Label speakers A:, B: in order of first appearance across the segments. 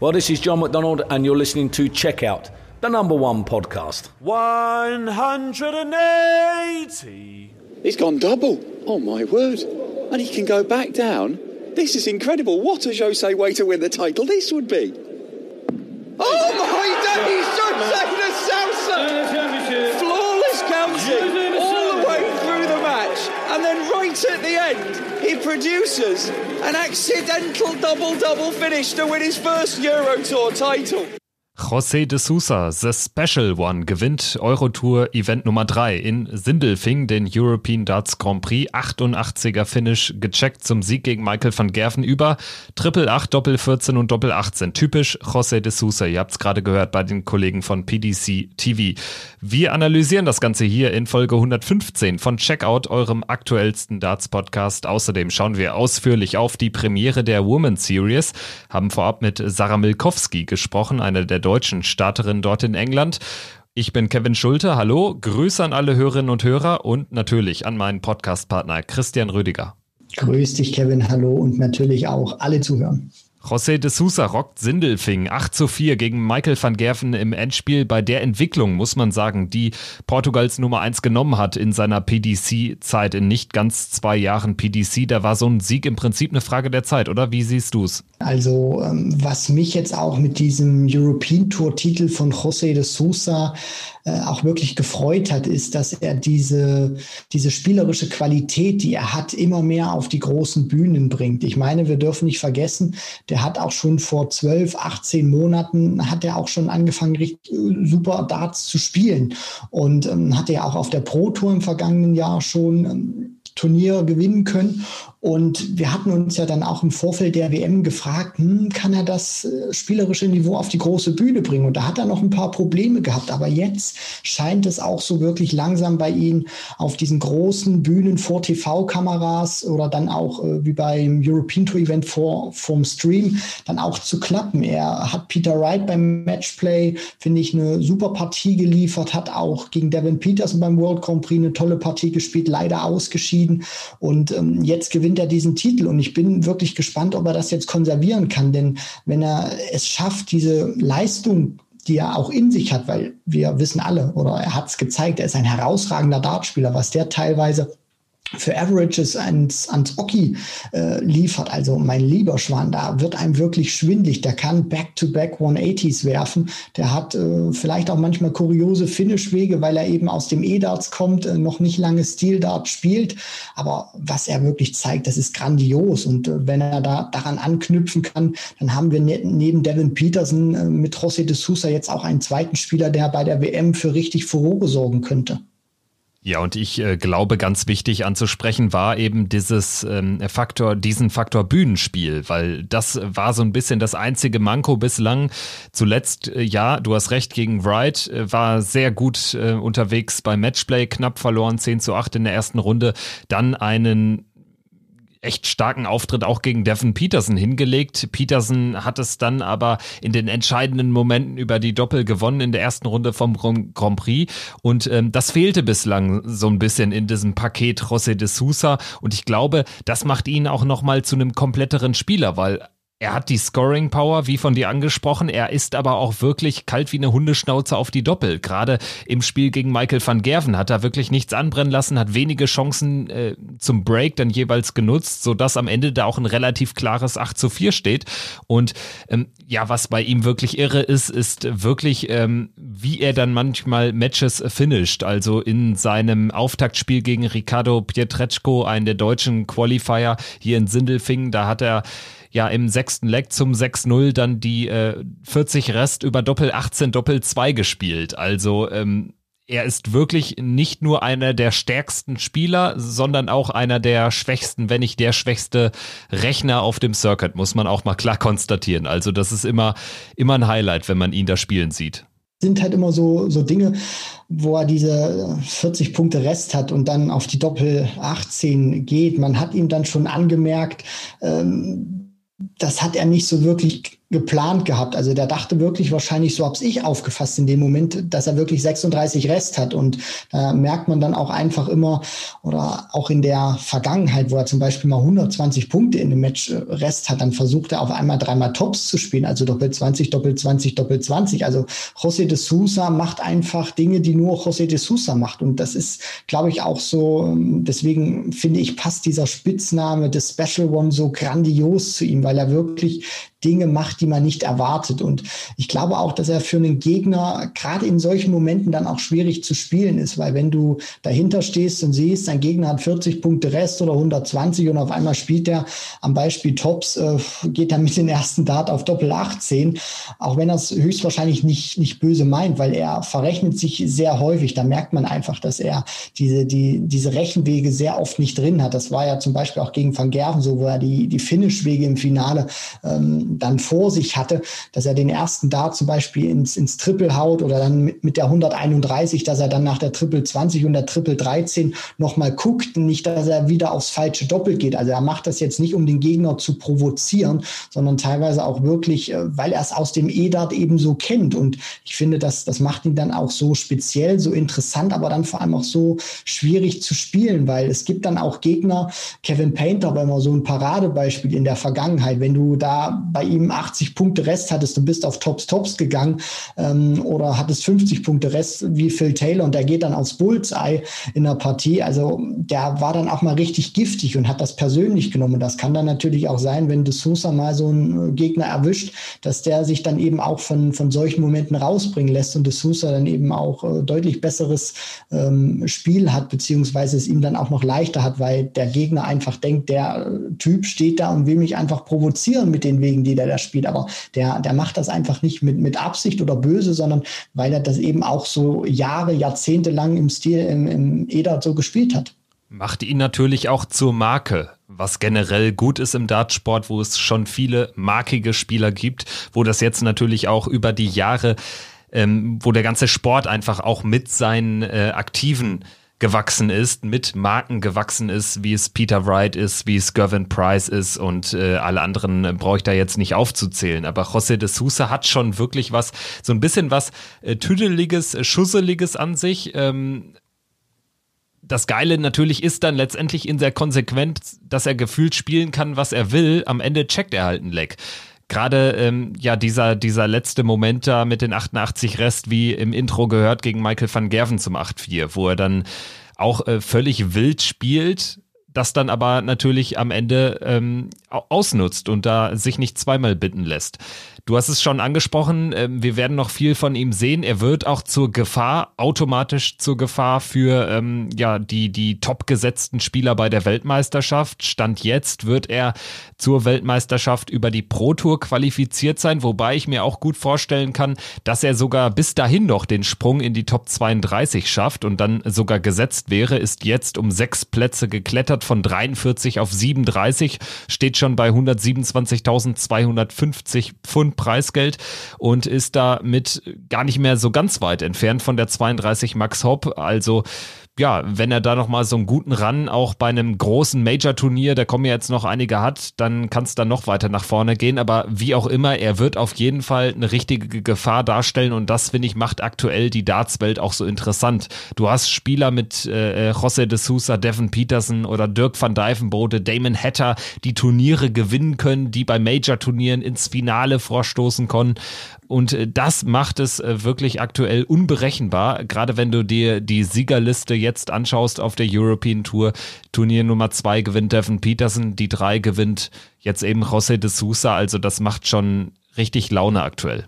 A: Well, this is John McDonald, and you're listening to Checkout, the number one podcast.
B: 180.
C: He's gone double. Oh my word. And he can go back down. This is incredible. What a Jose way to win the title this would be. Oh my days, Jose de Salsa! Flawless counting all the way through the match. And then right at the end, he produces an accidental double-double finish to win his first Euro Tour title.
D: José de Sousa, The Special One, gewinnt Eurotour Event Nummer 3 in Sindelfing, den European Darts Grand Prix. 88er Finish gecheckt zum Sieg gegen Michael van Gerven über Triple 8, Doppel 14 und Doppel 18. Typisch José de Sousa. Ihr habt es gerade gehört bei den Kollegen von PDC TV. Wir analysieren das Ganze hier in Folge 115 von Checkout, eurem aktuellsten Darts Podcast. Außerdem schauen wir ausführlich auf die Premiere der Women's Series, haben vorab mit Sarah Milkowski gesprochen, eine der deutschen Starterin dort in England. Ich bin Kevin Schulte, hallo, Grüße an alle Hörerinnen und Hörer und natürlich an meinen Podcastpartner Christian Rüdiger.
E: Grüß dich, Kevin, hallo und natürlich auch alle zuhören.
D: José de Sousa rockt Sindelfing 8 zu 4 gegen Michael van Gerven im Endspiel. Bei der Entwicklung, muss man sagen, die Portugals Nummer 1 genommen hat in seiner PDC-Zeit, in nicht ganz zwei Jahren PDC. Da war so ein Sieg im Prinzip eine Frage der Zeit, oder? Wie siehst du es?
E: Also, ähm, was mich jetzt auch mit diesem European Tour-Titel von José de Sousa äh, auch wirklich gefreut hat, ist, dass er diese, diese spielerische Qualität, die er hat, immer mehr auf die großen Bühnen bringt. Ich meine, wir dürfen nicht vergessen, der hat auch schon vor 12, 18 Monaten, hat er auch schon angefangen, richtig äh, super Darts zu spielen und ähm, hatte ja auch auf der Pro Tour im vergangenen Jahr schon ähm, Turniere gewinnen können. Und wir hatten uns ja dann auch im Vorfeld der WM gefragt, hm, kann er das äh, spielerische Niveau auf die große Bühne bringen? Und da hat er noch ein paar Probleme gehabt. Aber jetzt scheint es auch so wirklich langsam bei ihm auf diesen großen Bühnen vor TV-Kameras oder dann auch äh, wie beim European Tour Event vor, vom Stream dann auch zu klappen. Er hat Peter Wright beim Matchplay, finde ich, eine super Partie geliefert, hat auch gegen Devin Peterson beim World Grand Prix eine tolle Partie gespielt, leider ausgeschieden. Und ähm, jetzt gewinnt gewinnt er diesen Titel. Und ich bin wirklich gespannt, ob er das jetzt konservieren kann. Denn wenn er es schafft, diese Leistung die er auch in sich hat, weil wir wissen alle, oder er hat es gezeigt, er ist ein herausragender Dartspieler, was der teilweise für Averages ans, ans Oki äh, liefert. Also mein lieber Schwan, da wird einem wirklich schwindlig. Der kann Back-to-Back 180s werfen. Der hat äh, vielleicht auch manchmal kuriose Finishwege, weil er eben aus dem E-Darts kommt, äh, noch nicht lange Steel-Dart spielt. Aber was er wirklich zeigt, das ist grandios. Und äh, wenn er da daran anknüpfen kann, dann haben wir ne neben Devin Peterson äh, mit José de Sousa jetzt auch einen zweiten Spieler, der bei der WM für richtig Furore sorgen könnte.
D: Ja, und ich äh, glaube, ganz wichtig anzusprechen war eben dieses ähm, Faktor, diesen Faktor Bühnenspiel, weil das war so ein bisschen das einzige Manko bislang. Zuletzt, äh, ja, du hast recht, gegen Wright äh, war sehr gut äh, unterwegs beim Matchplay, knapp verloren, 10 zu 8 in der ersten Runde, dann einen echt starken Auftritt auch gegen Devin Peterson hingelegt. Peterson hat es dann aber in den entscheidenden Momenten über die Doppel gewonnen in der ersten Runde vom Grand Prix. Und ähm, das fehlte bislang so ein bisschen in diesem Paket José de Sousa. Und ich glaube, das macht ihn auch nochmal zu einem kompletteren Spieler, weil er hat die Scoring Power, wie von dir angesprochen. Er ist aber auch wirklich kalt wie eine Hundeschnauze auf die Doppel. Gerade im Spiel gegen Michael van Gerven hat er wirklich nichts anbrennen lassen, hat wenige Chancen äh, zum Break dann jeweils genutzt, sodass am Ende da auch ein relativ klares 8 zu 4 steht. Und ähm, ja, was bei ihm wirklich irre ist, ist wirklich, ähm, wie er dann manchmal Matches finisht. Also in seinem Auftaktspiel gegen Ricardo Pietreczko, einen der deutschen Qualifier hier in Sindelfingen, da hat er ja im sechsten Leg zum 6-0 dann die äh, 40 Rest über Doppel 18, Doppel 2 gespielt. Also ähm, er ist wirklich nicht nur einer der stärksten Spieler, sondern auch einer der schwächsten, wenn nicht der schwächste Rechner auf dem Circuit, muss man auch mal klar konstatieren. Also das ist immer, immer ein Highlight, wenn man ihn da spielen sieht
E: sind halt immer so, so Dinge, wo er diese 40 Punkte Rest hat und dann auf die Doppel 18 geht. Man hat ihm dann schon angemerkt, ähm, das hat er nicht so wirklich geplant gehabt. Also der dachte wirklich wahrscheinlich, so habe ich aufgefasst in dem Moment, dass er wirklich 36 Rest hat. Und da merkt man dann auch einfach immer, oder auch in der Vergangenheit, wo er zum Beispiel mal 120 Punkte in dem Match äh, Rest hat, dann versucht er auf einmal dreimal Tops zu spielen, also Doppel 20, Doppel 20, Doppel 20. Also José de Sousa macht einfach Dinge, die nur José de Sousa macht. Und das ist, glaube ich, auch so, ähm, deswegen finde ich, passt dieser Spitzname des Special One so grandios zu ihm, weil er wirklich Dinge macht, die man nicht erwartet. Und ich glaube auch, dass er für einen Gegner gerade in solchen Momenten dann auch schwierig zu spielen ist, weil wenn du dahinter stehst und siehst, dein Gegner hat 40 Punkte Rest oder 120 und auf einmal spielt er am Beispiel Tops, äh, geht er mit den ersten Dart auf Doppel 18, auch wenn er es höchstwahrscheinlich nicht, nicht böse meint, weil er verrechnet sich sehr häufig. Da merkt man einfach, dass er diese, die, diese Rechenwege sehr oft nicht drin hat. Das war ja zum Beispiel auch gegen Van Gerven so, wo er die, die Finish-Wege im Finale ähm, dann vor sich hatte, dass er den ersten Dart zum Beispiel ins, ins Triple haut oder dann mit, mit der 131, dass er dann nach der Triple 20 und der Triple 13 nochmal guckt, nicht, dass er wieder aufs falsche Doppel geht. Also er macht das jetzt nicht, um den Gegner zu provozieren, sondern teilweise auch wirklich, äh, weil er es aus dem E-Dart eben so kennt. Und ich finde, das, das macht ihn dann auch so speziell, so interessant, aber dann vor allem auch so schwierig zu spielen, weil es gibt dann auch Gegner, Kevin Painter, wenn man so ein Paradebeispiel in der Vergangenheit, wenn du da bei ihm 80 Punkte Rest hattest, du bist auf Tops Tops gegangen ähm, oder hattest 50 Punkte Rest wie Phil Taylor und der geht dann aufs Bullseye in der Partie. Also der war dann auch mal richtig giftig und hat das persönlich genommen. Das kann dann natürlich auch sein, wenn De Sousa mal so einen äh, Gegner erwischt, dass der sich dann eben auch von, von solchen Momenten rausbringen lässt und De Sousa dann eben auch äh, deutlich besseres ähm, Spiel hat, beziehungsweise es ihm dann auch noch leichter hat, weil der Gegner einfach denkt, der äh, Typ steht da und will mich einfach provozieren mit den Wegen, die der da spielt. Aber der, der macht das einfach nicht mit, mit Absicht oder böse, sondern weil er das eben auch so Jahre, Jahrzehnte lang im Stil, im, im EDA so gespielt hat.
D: Macht ihn natürlich auch zur Marke, was generell gut ist im Dartsport, wo es schon viele markige Spieler gibt, wo das jetzt natürlich auch über die Jahre, ähm, wo der ganze Sport einfach auch mit seinen äh, aktiven gewachsen ist, mit Marken gewachsen ist, wie es Peter Wright ist, wie es Gervin Price ist und äh, alle anderen äh, brauche ich da jetzt nicht aufzuzählen. Aber José de Sousa hat schon wirklich was, so ein bisschen was äh, Tüdeliges, äh, Schusseliges an sich. Ähm, das Geile natürlich ist dann letztendlich in der Konsequenz, dass er gefühlt spielen kann, was er will. Am Ende checkt er halt ein Leck gerade ähm, ja dieser dieser letzte Moment da mit den 88 Rest wie im Intro gehört gegen Michael van Gerven zum 8-4, wo er dann auch äh, völlig wild spielt, das dann aber natürlich am Ende ähm, ausnutzt und da sich nicht zweimal bitten lässt. Du hast es schon angesprochen, ähm, wir werden noch viel von ihm sehen. Er wird auch zur Gefahr, automatisch zur Gefahr für ähm, ja die die top gesetzten Spieler bei der Weltmeisterschaft. Stand jetzt wird er zur Weltmeisterschaft über die Pro Tour qualifiziert sein, wobei ich mir auch gut vorstellen kann, dass er sogar bis dahin noch den Sprung in die Top 32 schafft und dann sogar gesetzt wäre. Ist jetzt um sechs Plätze geklettert von 43 auf 37, steht schon bei 127.250 Pfund Preisgeld und ist damit gar nicht mehr so ganz weit entfernt von der 32 Max Hopp. Also ja, wenn er da nochmal so einen guten Run auch bei einem großen Major-Turnier, da kommen ja jetzt noch einige hat, dann kann es dann noch weiter nach vorne gehen. Aber wie auch immer, er wird auf jeden Fall eine richtige Gefahr darstellen und das, finde ich, macht aktuell die Darts-Welt auch so interessant. Du hast Spieler mit äh, José de Sousa, Devin Peterson oder Dirk van Dijvenbode, Damon Hatter, die Turniere gewinnen können, die bei Major-Turnieren ins Finale vorstoßen können. Und äh, das macht es äh, wirklich aktuell unberechenbar, gerade wenn du dir die Siegerliste jetzt anschaust auf der European Tour. Turnier Nummer zwei gewinnt Devin Peterson, die drei gewinnt jetzt eben José de Sousa. Also das macht schon richtig Laune aktuell.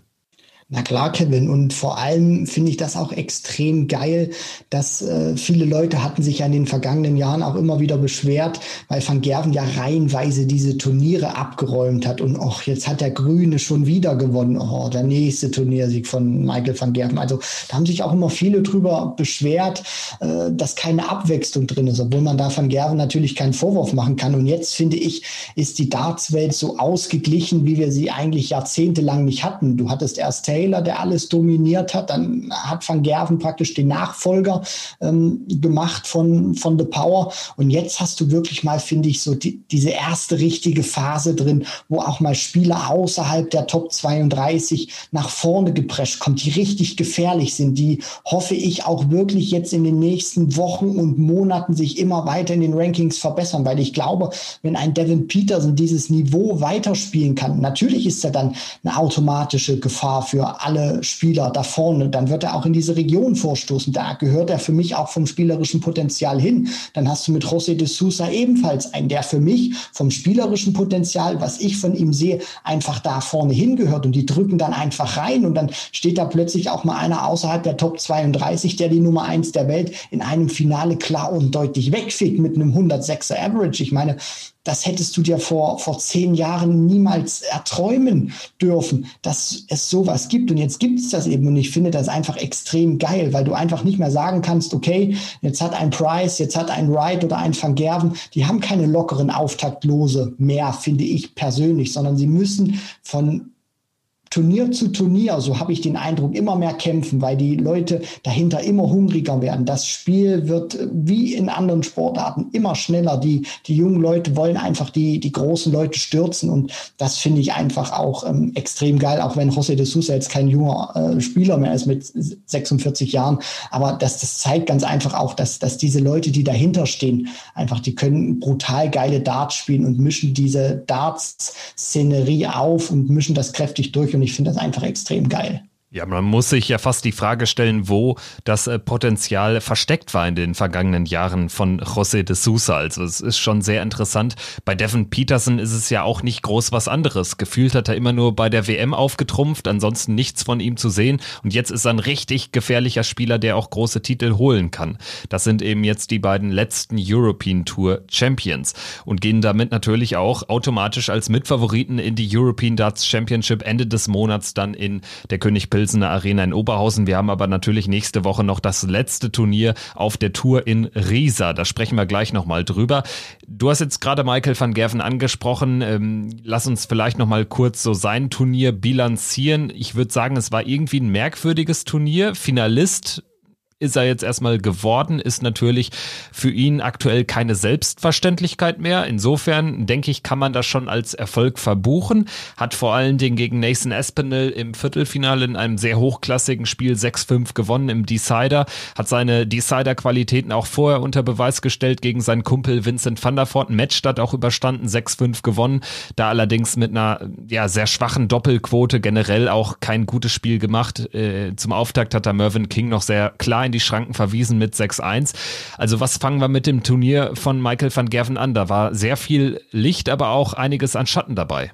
E: Na klar, Kevin. Und vor allem finde ich das auch extrem geil, dass äh, viele Leute hatten sich ja in den vergangenen Jahren auch immer wieder beschwert, weil Van Gerven ja reihenweise diese Turniere abgeräumt hat. Und auch jetzt hat der Grüne schon wieder gewonnen. Oh, der nächste Turniersieg von Michael van Gerven. Also da haben sich auch immer viele drüber beschwert, äh, dass keine Abwechslung drin ist, obwohl man da Van Gerven natürlich keinen Vorwurf machen kann. Und jetzt finde ich, ist die Dartswelt so ausgeglichen, wie wir sie eigentlich jahrzehntelang nicht hatten. Du hattest erst Taylor, der alles dominiert hat. Dann hat Van Gerven praktisch den Nachfolger ähm, gemacht von, von The Power. Und jetzt hast du wirklich mal, finde ich, so die, diese erste richtige Phase drin, wo auch mal Spieler außerhalb der Top 32 nach vorne geprescht kommt, die richtig gefährlich sind, die hoffe ich auch wirklich jetzt in den nächsten Wochen und Monaten sich immer weiter in den Rankings verbessern, weil ich glaube, wenn ein Devin Peterson dieses Niveau weiterspielen kann, natürlich ist er dann eine automatische Gefahr für alle Spieler da vorne, dann wird er auch in diese Region vorstoßen. Da gehört er für mich auch vom spielerischen Potenzial hin. Dann hast du mit José de Sousa ebenfalls einen, der für mich vom spielerischen Potenzial, was ich von ihm sehe, einfach da vorne hingehört und die drücken dann einfach rein und dann steht da plötzlich auch mal einer außerhalb der Top 32, der die Nummer eins der Welt in einem Finale klar und deutlich wegfickt mit einem 106er Average. Ich meine, das hättest du dir vor, vor zehn Jahren niemals erträumen dürfen, dass es sowas gibt. Und jetzt gibt es das eben. Und ich finde das einfach extrem geil, weil du einfach nicht mehr sagen kannst, okay, jetzt hat ein Price, jetzt hat ein Wright oder ein Van Gerven, die haben keine lockeren Auftaktlose mehr, finde ich persönlich, sondern sie müssen von Turnier zu Turnier, so habe ich den Eindruck, immer mehr kämpfen, weil die Leute dahinter immer hungriger werden. Das Spiel wird äh, wie in anderen Sportarten immer schneller. Die, die jungen Leute wollen einfach die, die großen Leute stürzen und das finde ich einfach auch ähm, extrem geil, auch wenn José de Sousa jetzt kein junger äh, Spieler mehr ist mit 46 Jahren. Aber das, das zeigt ganz einfach auch, dass, dass diese Leute, die dahinter stehen, einfach, die können brutal geile Darts spielen und mischen diese Darts-Szenerie auf und mischen das kräftig durch. Und ich finde das einfach extrem geil.
D: Ja, man muss sich ja fast die Frage stellen, wo das äh, Potenzial versteckt war in den vergangenen Jahren von José de Sousa. Also es ist schon sehr interessant. Bei Devin Peterson ist es ja auch nicht groß was anderes. Gefühlt hat er immer nur bei der WM aufgetrumpft, ansonsten nichts von ihm zu sehen. Und jetzt ist er ein richtig gefährlicher Spieler, der auch große Titel holen kann. Das sind eben jetzt die beiden letzten European Tour Champions und gehen damit natürlich auch automatisch als Mitfavoriten in die European Darts Championship Ende des Monats dann in der König Pilsen Pilsener Arena in Oberhausen. Wir haben aber natürlich nächste Woche noch das letzte Turnier auf der Tour in Riesa. Da sprechen wir gleich nochmal drüber. Du hast jetzt gerade Michael van Gerven angesprochen. Ähm, lass uns vielleicht nochmal kurz so sein Turnier bilanzieren. Ich würde sagen, es war irgendwie ein merkwürdiges Turnier. Finalist ist er jetzt erstmal geworden, ist natürlich für ihn aktuell keine Selbstverständlichkeit mehr. Insofern denke ich, kann man das schon als Erfolg verbuchen. Hat vor allen Dingen gegen Nathan Espinel im Viertelfinale in einem sehr hochklassigen Spiel 6-5 gewonnen im Decider. Hat seine Decider-Qualitäten auch vorher unter Beweis gestellt gegen seinen Kumpel Vincent van der Voort. Matchstart auch überstanden, 6-5 gewonnen. Da allerdings mit einer ja, sehr schwachen Doppelquote generell auch kein gutes Spiel gemacht. Äh, zum Auftakt hat da Mervyn King noch sehr klar in die Schranken verwiesen mit 6-1. Also was fangen wir mit dem Turnier von Michael van Gerven an? Da war sehr viel Licht, aber auch einiges an Schatten dabei.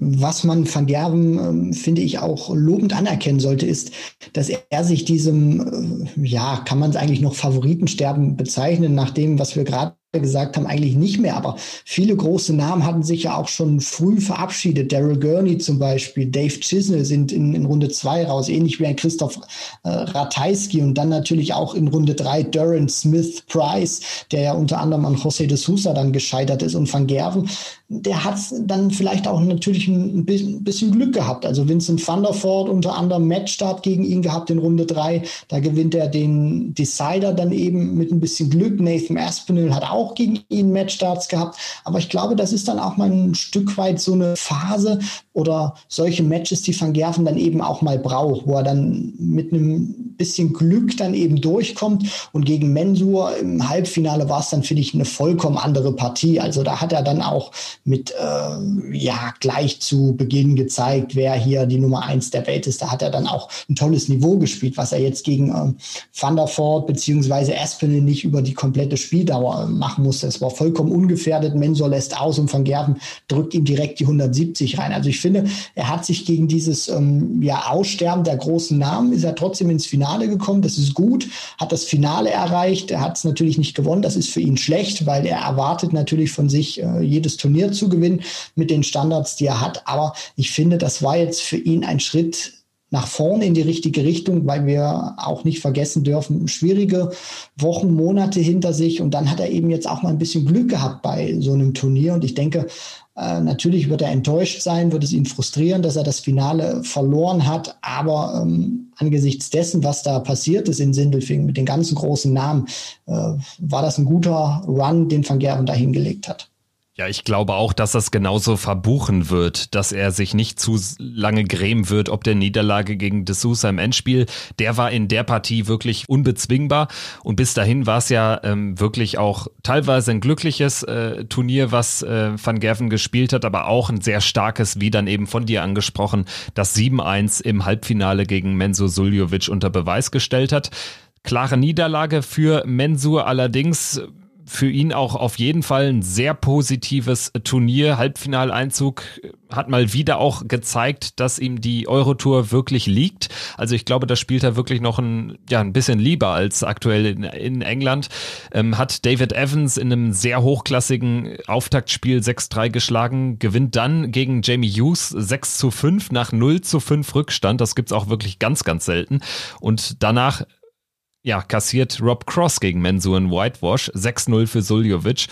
E: Was man van Gerven, ähm, finde ich, auch lobend anerkennen sollte, ist, dass er sich diesem, äh, ja, kann man es eigentlich noch Favoritensterben bezeichnen, nach dem, was wir gerade gesagt haben, eigentlich nicht mehr. Aber viele große Namen hatten sich ja auch schon früh verabschiedet. Daryl Gurney zum Beispiel, Dave Chisnell sind in, in Runde zwei raus, ähnlich wie ein Christoph äh, Ratajski und dann natürlich auch in Runde drei Duran Smith Price, der ja unter anderem an José de Sousa dann gescheitert ist und Van Gerven. Der hat dann vielleicht auch natürlich ein bisschen Glück gehabt. Also Vincent van der Voort unter anderem Matchstart gegen ihn gehabt in Runde drei. Da gewinnt er den Decider dann eben mit ein bisschen Glück. Nathan Aspinall hat auch gegen ihn Matchstarts gehabt. Aber ich glaube, das ist dann auch mal ein Stück weit so eine Phase oder solche Matches, die Van Gerven dann eben auch mal braucht, wo er dann mit einem bisschen Glück dann eben durchkommt. Und gegen Mensur im Halbfinale war es dann, finde ich, eine vollkommen andere Partie. Also da hat er dann auch mit, äh, ja, gleich zu Beginn gezeigt, wer hier die Nummer eins der Welt ist. Da hat er dann auch ein tolles Niveau gespielt, was er jetzt gegen ähm, Van der Voort beziehungsweise Espinel nicht über die komplette Spieldauer macht machen musste. Es war vollkommen ungefährdet. Mensor lässt aus und Van Gerven drückt ihm direkt die 170 rein. Also ich finde, er hat sich gegen dieses ähm, ja, Aussterben der großen Namen, ist er trotzdem ins Finale gekommen. Das ist gut, hat das Finale erreicht. Er hat es natürlich nicht gewonnen. Das ist für ihn schlecht, weil er erwartet natürlich von sich, äh, jedes Turnier zu gewinnen mit den Standards, die er hat. Aber ich finde, das war jetzt für ihn ein Schritt nach vorne in die richtige Richtung, weil wir auch nicht vergessen dürfen, schwierige Wochen, Monate hinter sich. Und dann hat er eben jetzt auch mal ein bisschen Glück gehabt bei so einem Turnier. Und ich denke, äh, natürlich wird er enttäuscht sein, wird es ihn frustrieren, dass er das Finale verloren hat. Aber ähm, angesichts dessen, was da passiert ist in Sindelfingen mit den ganzen großen Namen, äh, war das ein guter Run, den Van Gerven da hingelegt hat.
D: Ja, ich glaube auch, dass das genauso verbuchen wird, dass er sich nicht zu lange grämen wird, ob der Niederlage gegen De Sousa im Endspiel. Der war in der Partie wirklich unbezwingbar und bis dahin war es ja ähm, wirklich auch teilweise ein glückliches äh, Turnier, was äh, Van Gerven gespielt hat, aber auch ein sehr starkes, wie dann eben von dir angesprochen, das 7-1 im Halbfinale gegen Menzo Suljovic unter Beweis gestellt hat. Klare Niederlage für Mensur allerdings für ihn auch auf jeden Fall ein sehr positives Turnier. Halbfinaleinzug hat mal wieder auch gezeigt, dass ihm die Eurotour wirklich liegt. Also ich glaube, da spielt er wirklich noch ein, ja, ein bisschen lieber als aktuell in, in England. Ähm, hat David Evans in einem sehr hochklassigen Auftaktspiel 6-3 geschlagen, gewinnt dann gegen Jamie Hughes 6 zu 5 nach 0 zu 5 Rückstand. Das gibt's auch wirklich ganz, ganz selten. Und danach ja, kassiert Rob Cross gegen Mensur in Whitewash. 6-0 für Suljovic.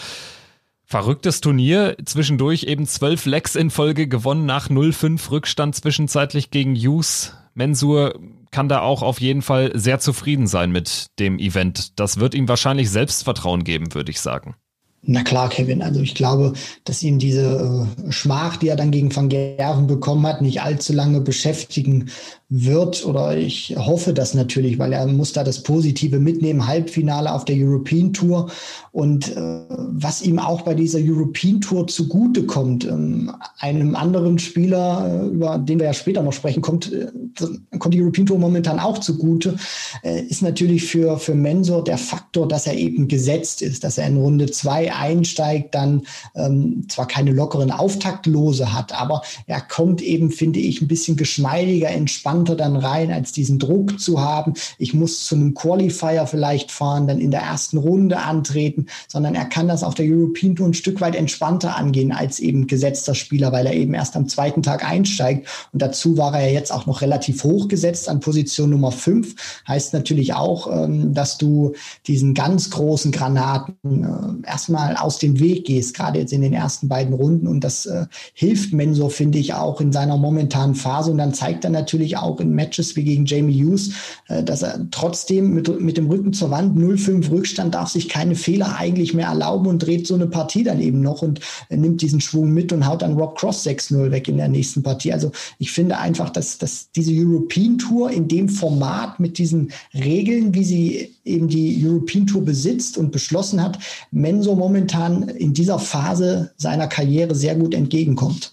D: Verrücktes Turnier, zwischendurch eben zwölf Lecks in Folge gewonnen nach 0-5 Rückstand zwischenzeitlich gegen Hughes. Mensur kann da auch auf jeden Fall sehr zufrieden sein mit dem Event. Das wird ihm wahrscheinlich Selbstvertrauen geben, würde ich sagen.
E: Na klar, Kevin. Also ich glaube, dass ihn diese äh, Schmach, die er dann gegen Van Gerven bekommen hat, nicht allzu lange beschäftigen wird oder ich hoffe das natürlich, weil er muss da das Positive mitnehmen, Halbfinale auf der European Tour und äh, was ihm auch bei dieser European Tour zugute kommt, ähm, einem anderen Spieler, äh, über den wir ja später noch sprechen, kommt, äh, kommt die European Tour momentan auch zugute, äh, ist natürlich für, für Mensor der Faktor, dass er eben gesetzt ist, dass er in Runde zwei einsteigt, dann ähm, zwar keine lockeren Auftaktlose hat, aber er kommt eben, finde ich, ein bisschen geschmeidiger, entspannter dann rein, als diesen Druck zu haben. Ich muss zu einem Qualifier vielleicht fahren, dann in der ersten Runde antreten, sondern er kann das auf der European Tour ein Stück weit entspannter angehen als eben gesetzter Spieler, weil er eben erst am zweiten Tag einsteigt. Und dazu war er ja jetzt auch noch relativ hoch gesetzt an Position Nummer 5. Heißt natürlich auch, ähm, dass du diesen ganz großen Granaten äh, erstmal aus dem Weg gehst, gerade jetzt in den ersten beiden Runden. Und das äh, hilft Mensor, finde ich, auch in seiner momentanen Phase. Und dann zeigt er natürlich auch, in Matches wie gegen Jamie Hughes, äh, dass er trotzdem mit, mit dem Rücken zur Wand 0-5 Rückstand darf sich keine Fehler eigentlich mehr erlauben und dreht so eine Partie dann eben noch und äh, nimmt diesen Schwung mit und haut dann Rob Cross 6-0 weg in der nächsten Partie. Also ich finde einfach, dass, dass diese European Tour in dem Format mit diesen Regeln, wie sie eben die European Tour besitzt und beschlossen hat, Menso momentan in dieser Phase seiner Karriere sehr gut entgegenkommt.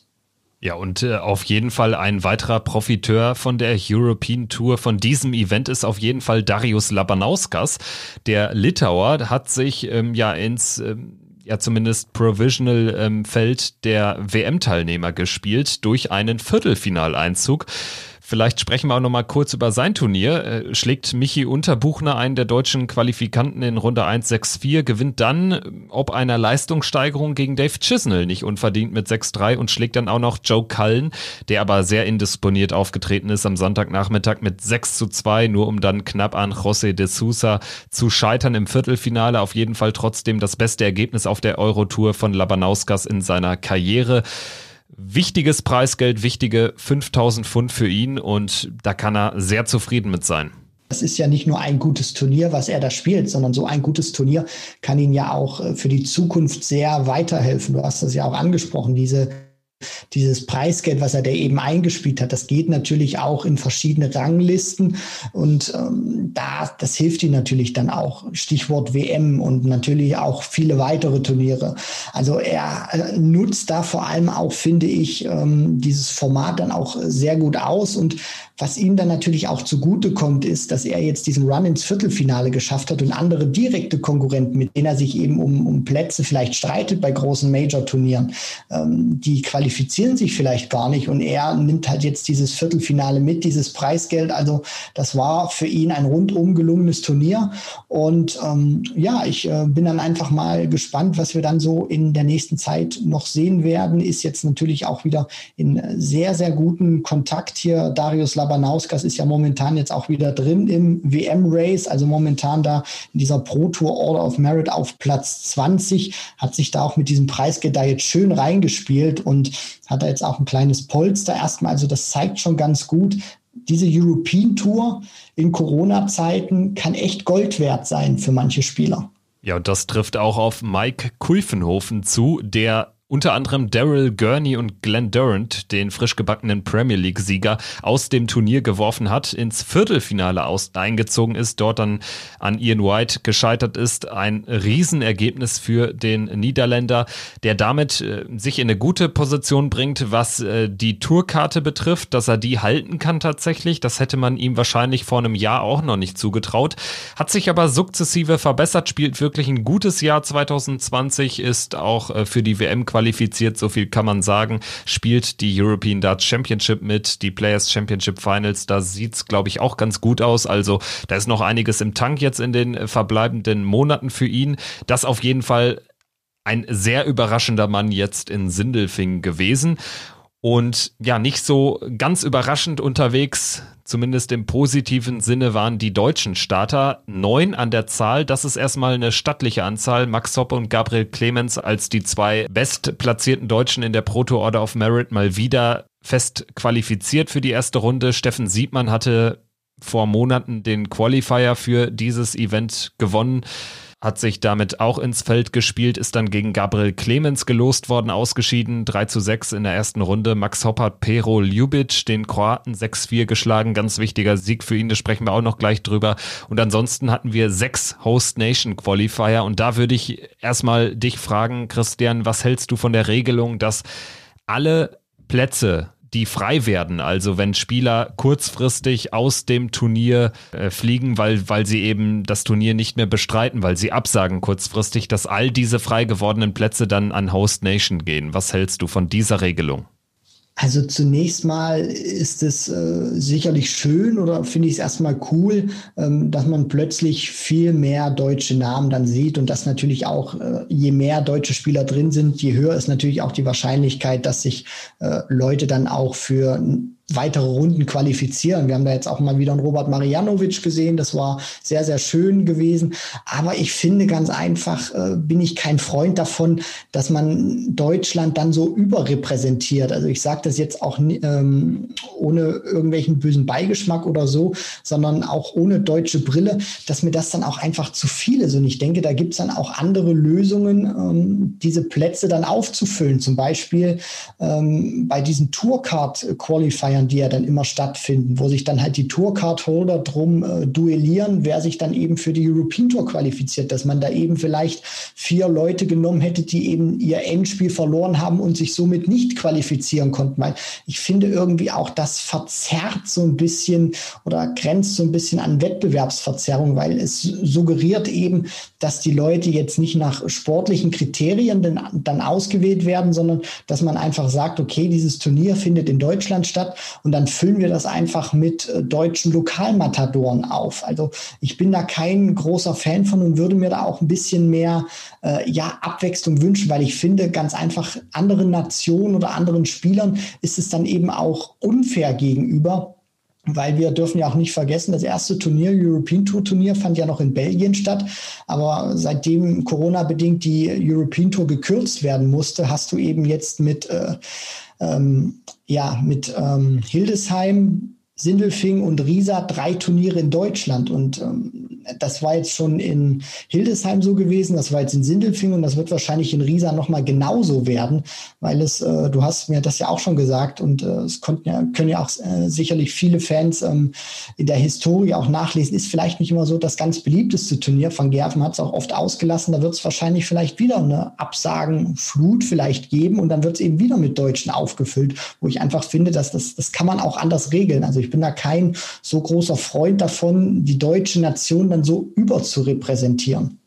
D: Ja, und äh, auf jeden Fall ein weiterer Profiteur von der European Tour von diesem Event ist auf jeden Fall Darius Labanauskas. Der Litauer hat sich ähm, ja ins ähm, ja zumindest Provisional ähm, Feld der WM-Teilnehmer gespielt durch einen Viertelfinaleinzug. Vielleicht sprechen wir auch noch mal kurz über sein Turnier. Äh, schlägt Michi Unterbuchner einen der deutschen Qualifikanten in Runde 1-6-4, gewinnt dann äh, ob einer Leistungssteigerung gegen Dave Chisnell nicht unverdient mit 6-3 und schlägt dann auch noch Joe Cullen, der aber sehr indisponiert aufgetreten ist am Sonntagnachmittag mit 6 zu 2, nur um dann knapp an José de Sousa zu scheitern im Viertelfinale. Auf jeden Fall trotzdem das beste Ergebnis auf der Eurotour von Labanauskas in seiner Karriere wichtiges Preisgeld, wichtige 5000 Pfund für ihn und da kann er sehr zufrieden mit sein.
E: Das ist ja nicht nur ein gutes Turnier, was er da spielt, sondern so ein gutes Turnier kann ihn ja auch äh, für die Zukunft sehr weiterhelfen. Du hast das ja auch angesprochen, diese dieses Preisgeld, was er da eben eingespielt hat, das geht natürlich auch in verschiedene Ranglisten und ähm, da, das hilft ihm natürlich dann auch. Stichwort WM und natürlich auch viele weitere Turniere. Also er äh, nutzt da vor allem auch, finde ich, ähm, dieses Format dann auch sehr gut aus und was ihm dann natürlich auch zugute kommt, ist, dass er jetzt diesen Run ins Viertelfinale geschafft hat und andere direkte Konkurrenten, mit denen er sich eben um, um Plätze vielleicht streitet bei großen Major-Turnieren, ähm, die qualifizieren sich vielleicht gar nicht und er nimmt halt jetzt dieses Viertelfinale mit, dieses Preisgeld. Also das war für ihn ein rundum gelungenes Turnier und ähm, ja, ich äh, bin dann einfach mal gespannt, was wir dann so in der nächsten Zeit noch sehen werden. Ist jetzt natürlich auch wieder in sehr, sehr guten Kontakt hier Darius Lab Labanauskas ist ja momentan jetzt auch wieder drin im WM-Race, also momentan da in dieser Pro Tour Order of Merit auf Platz 20, hat sich da auch mit diesem Preisgeld da jetzt schön reingespielt und hat da jetzt auch ein kleines Polster erstmal. Also das zeigt schon ganz gut, diese European Tour in Corona-Zeiten kann echt Gold wert sein für manche Spieler.
D: Ja, und das trifft auch auf Mike Kulfenhofen zu, der unter anderem Daryl Gurney und Glenn Durant, den frisch gebackenen Premier League-Sieger, aus dem Turnier geworfen hat, ins Viertelfinale aus eingezogen ist, dort dann an Ian White gescheitert ist. Ein Riesenergebnis für den Niederländer, der damit äh, sich in eine gute Position bringt, was äh, die Tourkarte betrifft, dass er die halten kann tatsächlich. Das hätte man ihm wahrscheinlich vor einem Jahr auch noch nicht zugetraut. Hat sich aber sukzessive verbessert, spielt wirklich ein gutes Jahr 2020, ist auch äh, für die WM qualifiziert, so viel kann man sagen, spielt die European Darts Championship mit, die Players Championship Finals, da sieht's glaube ich auch ganz gut aus, also da ist noch einiges im Tank jetzt in den verbleibenden Monaten für ihn. Das auf jeden Fall ein sehr überraschender Mann jetzt in Sindelfing gewesen. Und ja, nicht so ganz überraschend unterwegs, zumindest im positiven Sinne, waren die deutschen Starter. Neun an der Zahl, das ist erstmal eine stattliche Anzahl. Max Hoppe und Gabriel Clemens als die zwei bestplatzierten Deutschen in der Proto Order of Merit mal wieder fest qualifiziert für die erste Runde. Steffen Siebmann hatte vor Monaten den Qualifier für dieses Event gewonnen hat sich damit auch ins Feld gespielt, ist dann gegen Gabriel Clemens gelost worden, ausgeschieden, 3 zu 6 in der ersten Runde. Max Hopp hat Pero Ljubic, den Kroaten, 6-4 geschlagen, ganz wichtiger Sieg für ihn, da sprechen wir auch noch gleich drüber. Und ansonsten hatten wir sechs Host Nation Qualifier und da würde ich erstmal dich fragen, Christian, was hältst du von der Regelung, dass alle Plätze die frei werden. Also wenn Spieler kurzfristig aus dem Turnier äh, fliegen, weil, weil sie eben das Turnier nicht mehr bestreiten, weil sie absagen kurzfristig, dass all diese frei gewordenen Plätze dann an Host Nation gehen. Was hältst du von dieser Regelung?
E: Also zunächst mal ist es äh, sicherlich schön oder finde ich es erstmal cool, ähm, dass man plötzlich viel mehr deutsche Namen dann sieht und dass natürlich auch, äh, je mehr deutsche Spieler drin sind, je höher ist natürlich auch die Wahrscheinlichkeit, dass sich äh, Leute dann auch für weitere Runden qualifizieren. Wir haben da jetzt auch mal wieder einen Robert Marianovic gesehen. Das war sehr, sehr schön gewesen. Aber ich finde ganz einfach, äh, bin ich kein Freund davon, dass man Deutschland dann so überrepräsentiert. Also ich sage das jetzt auch ähm, ohne irgendwelchen bösen Beigeschmack oder so, sondern auch ohne deutsche Brille, dass mir das dann auch einfach zu viel ist. Und ich denke, da gibt es dann auch andere Lösungen, ähm, diese Plätze dann aufzufüllen. Zum Beispiel ähm, bei diesen Tourcard-Qualifiern Feiern, die ja dann immer stattfinden, wo sich dann halt die Tourcard-Holder drum äh, duellieren, wer sich dann eben für die European Tour qualifiziert, dass man da eben vielleicht vier Leute genommen hätte, die eben ihr Endspiel verloren haben und sich somit nicht qualifizieren konnten. Weil ich finde irgendwie auch, das verzerrt so ein bisschen oder grenzt so ein bisschen an Wettbewerbsverzerrung, weil es suggeriert eben, dass die Leute jetzt nicht nach sportlichen Kriterien dann, dann ausgewählt werden, sondern dass man einfach sagt, okay, dieses Turnier findet in Deutschland statt und dann füllen wir das einfach mit äh, deutschen Lokalmatadoren auf. Also ich bin da kein großer Fan von und würde mir da auch ein bisschen mehr äh, ja, Abwechslung wünschen, weil ich finde, ganz einfach anderen Nationen oder anderen Spielern ist es dann eben auch unfair gegenüber weil wir dürfen ja auch nicht vergessen, das erste Turnier, European Tour Turnier, fand ja noch in Belgien statt. Aber seitdem Corona-bedingt die European Tour gekürzt werden musste, hast du eben jetzt mit, äh, ähm, ja, mit ähm, Hildesheim, Sindelfing und Riesa drei Turniere in Deutschland. Und ähm, das war jetzt schon in Hildesheim so gewesen, das war jetzt in Sindelfing und das wird wahrscheinlich in Riesa nochmal genauso werden, weil es, äh, du hast mir das ja auch schon gesagt und äh, es konnten ja, können ja auch äh, sicherlich viele Fans ähm, in der Historie auch nachlesen, ist vielleicht nicht immer so das ganz beliebteste Turnier. Van Gerven hat es auch oft ausgelassen, da wird es wahrscheinlich vielleicht wieder eine Absagenflut vielleicht geben und dann wird es eben wieder mit Deutschen aufgefüllt, wo ich einfach finde, dass das, das kann man auch anders regeln. Also ich bin da kein so großer Freund davon, die deutsche Nation dann dann so überzurepräsentieren.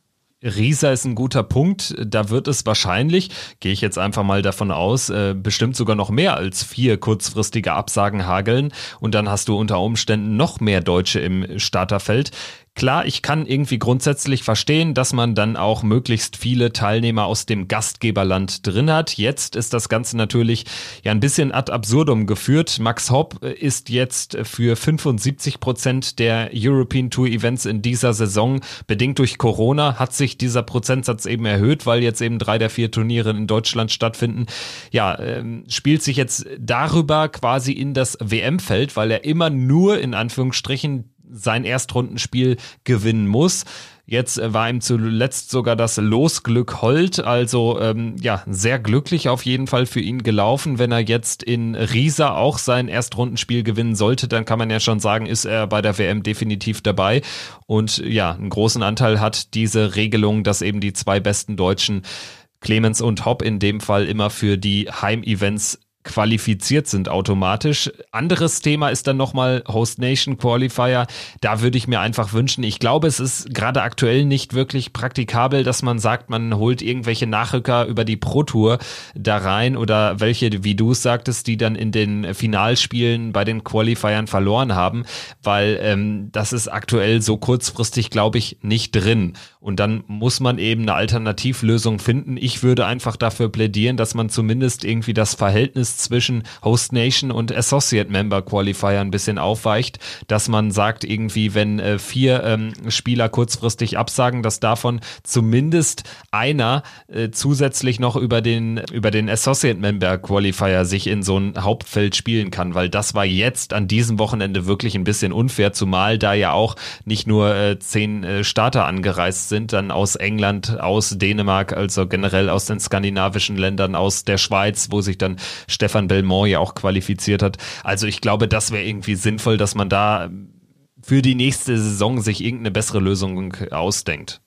D: Riesa ist ein guter Punkt. Da wird es wahrscheinlich, gehe ich jetzt einfach mal davon aus, äh, bestimmt sogar noch mehr als vier kurzfristige Absagen hageln. Und dann hast du unter Umständen noch mehr Deutsche im Starterfeld. Klar, ich kann irgendwie grundsätzlich verstehen, dass man dann auch möglichst viele Teilnehmer aus dem Gastgeberland drin hat. Jetzt ist das Ganze natürlich ja ein bisschen ad absurdum geführt. Max Hopp ist jetzt für 75 Prozent der European Tour Events in dieser Saison bedingt durch Corona hat sich dieser Prozentsatz eben erhöht, weil jetzt eben drei der vier Turniere in Deutschland stattfinden. Ja, ähm, spielt sich jetzt darüber quasi in das WM-Feld, weil er immer nur in Anführungsstrichen sein Erstrundenspiel gewinnen muss. Jetzt äh, war ihm zuletzt sogar das Losglück hold, also ähm, ja, sehr glücklich auf jeden Fall für ihn gelaufen. Wenn er jetzt in Riesa auch sein Erstrundenspiel gewinnen sollte, dann kann man ja schon sagen, ist er bei der WM definitiv dabei. Und ja, einen großen Anteil hat diese Regelung, dass eben die zwei besten Deutschen Clemens und Hopp in dem Fall immer für die Heimevents qualifiziert sind automatisch. Anderes Thema ist dann nochmal Host Nation Qualifier. Da würde ich mir einfach wünschen, ich glaube, es ist gerade aktuell nicht wirklich praktikabel, dass man sagt, man holt irgendwelche Nachrücker über die Pro Tour da rein oder welche, wie du es sagtest, die dann in den Finalspielen bei den Qualifiern verloren haben, weil ähm, das ist aktuell so kurzfristig, glaube ich, nicht drin. Und dann muss man eben eine Alternativlösung finden. Ich würde einfach dafür plädieren, dass man zumindest irgendwie das Verhältnis zwischen Host Nation und Associate Member Qualifier ein bisschen aufweicht, dass man sagt, irgendwie, wenn äh, vier ähm, Spieler kurzfristig absagen, dass davon zumindest einer äh, zusätzlich noch über den, über den Associate Member Qualifier sich in so ein Hauptfeld spielen kann, weil das war jetzt an diesem Wochenende wirklich ein bisschen unfair, zumal da ja auch nicht nur äh, zehn äh, Starter angereist sind, dann aus England, aus Dänemark, also generell aus den skandinavischen Ländern, aus der Schweiz, wo sich dann Stefan Belmont ja auch qualifiziert hat. Also ich glaube, das wäre irgendwie sinnvoll, dass man da für die nächste Saison sich irgendeine bessere Lösung ausdenkt.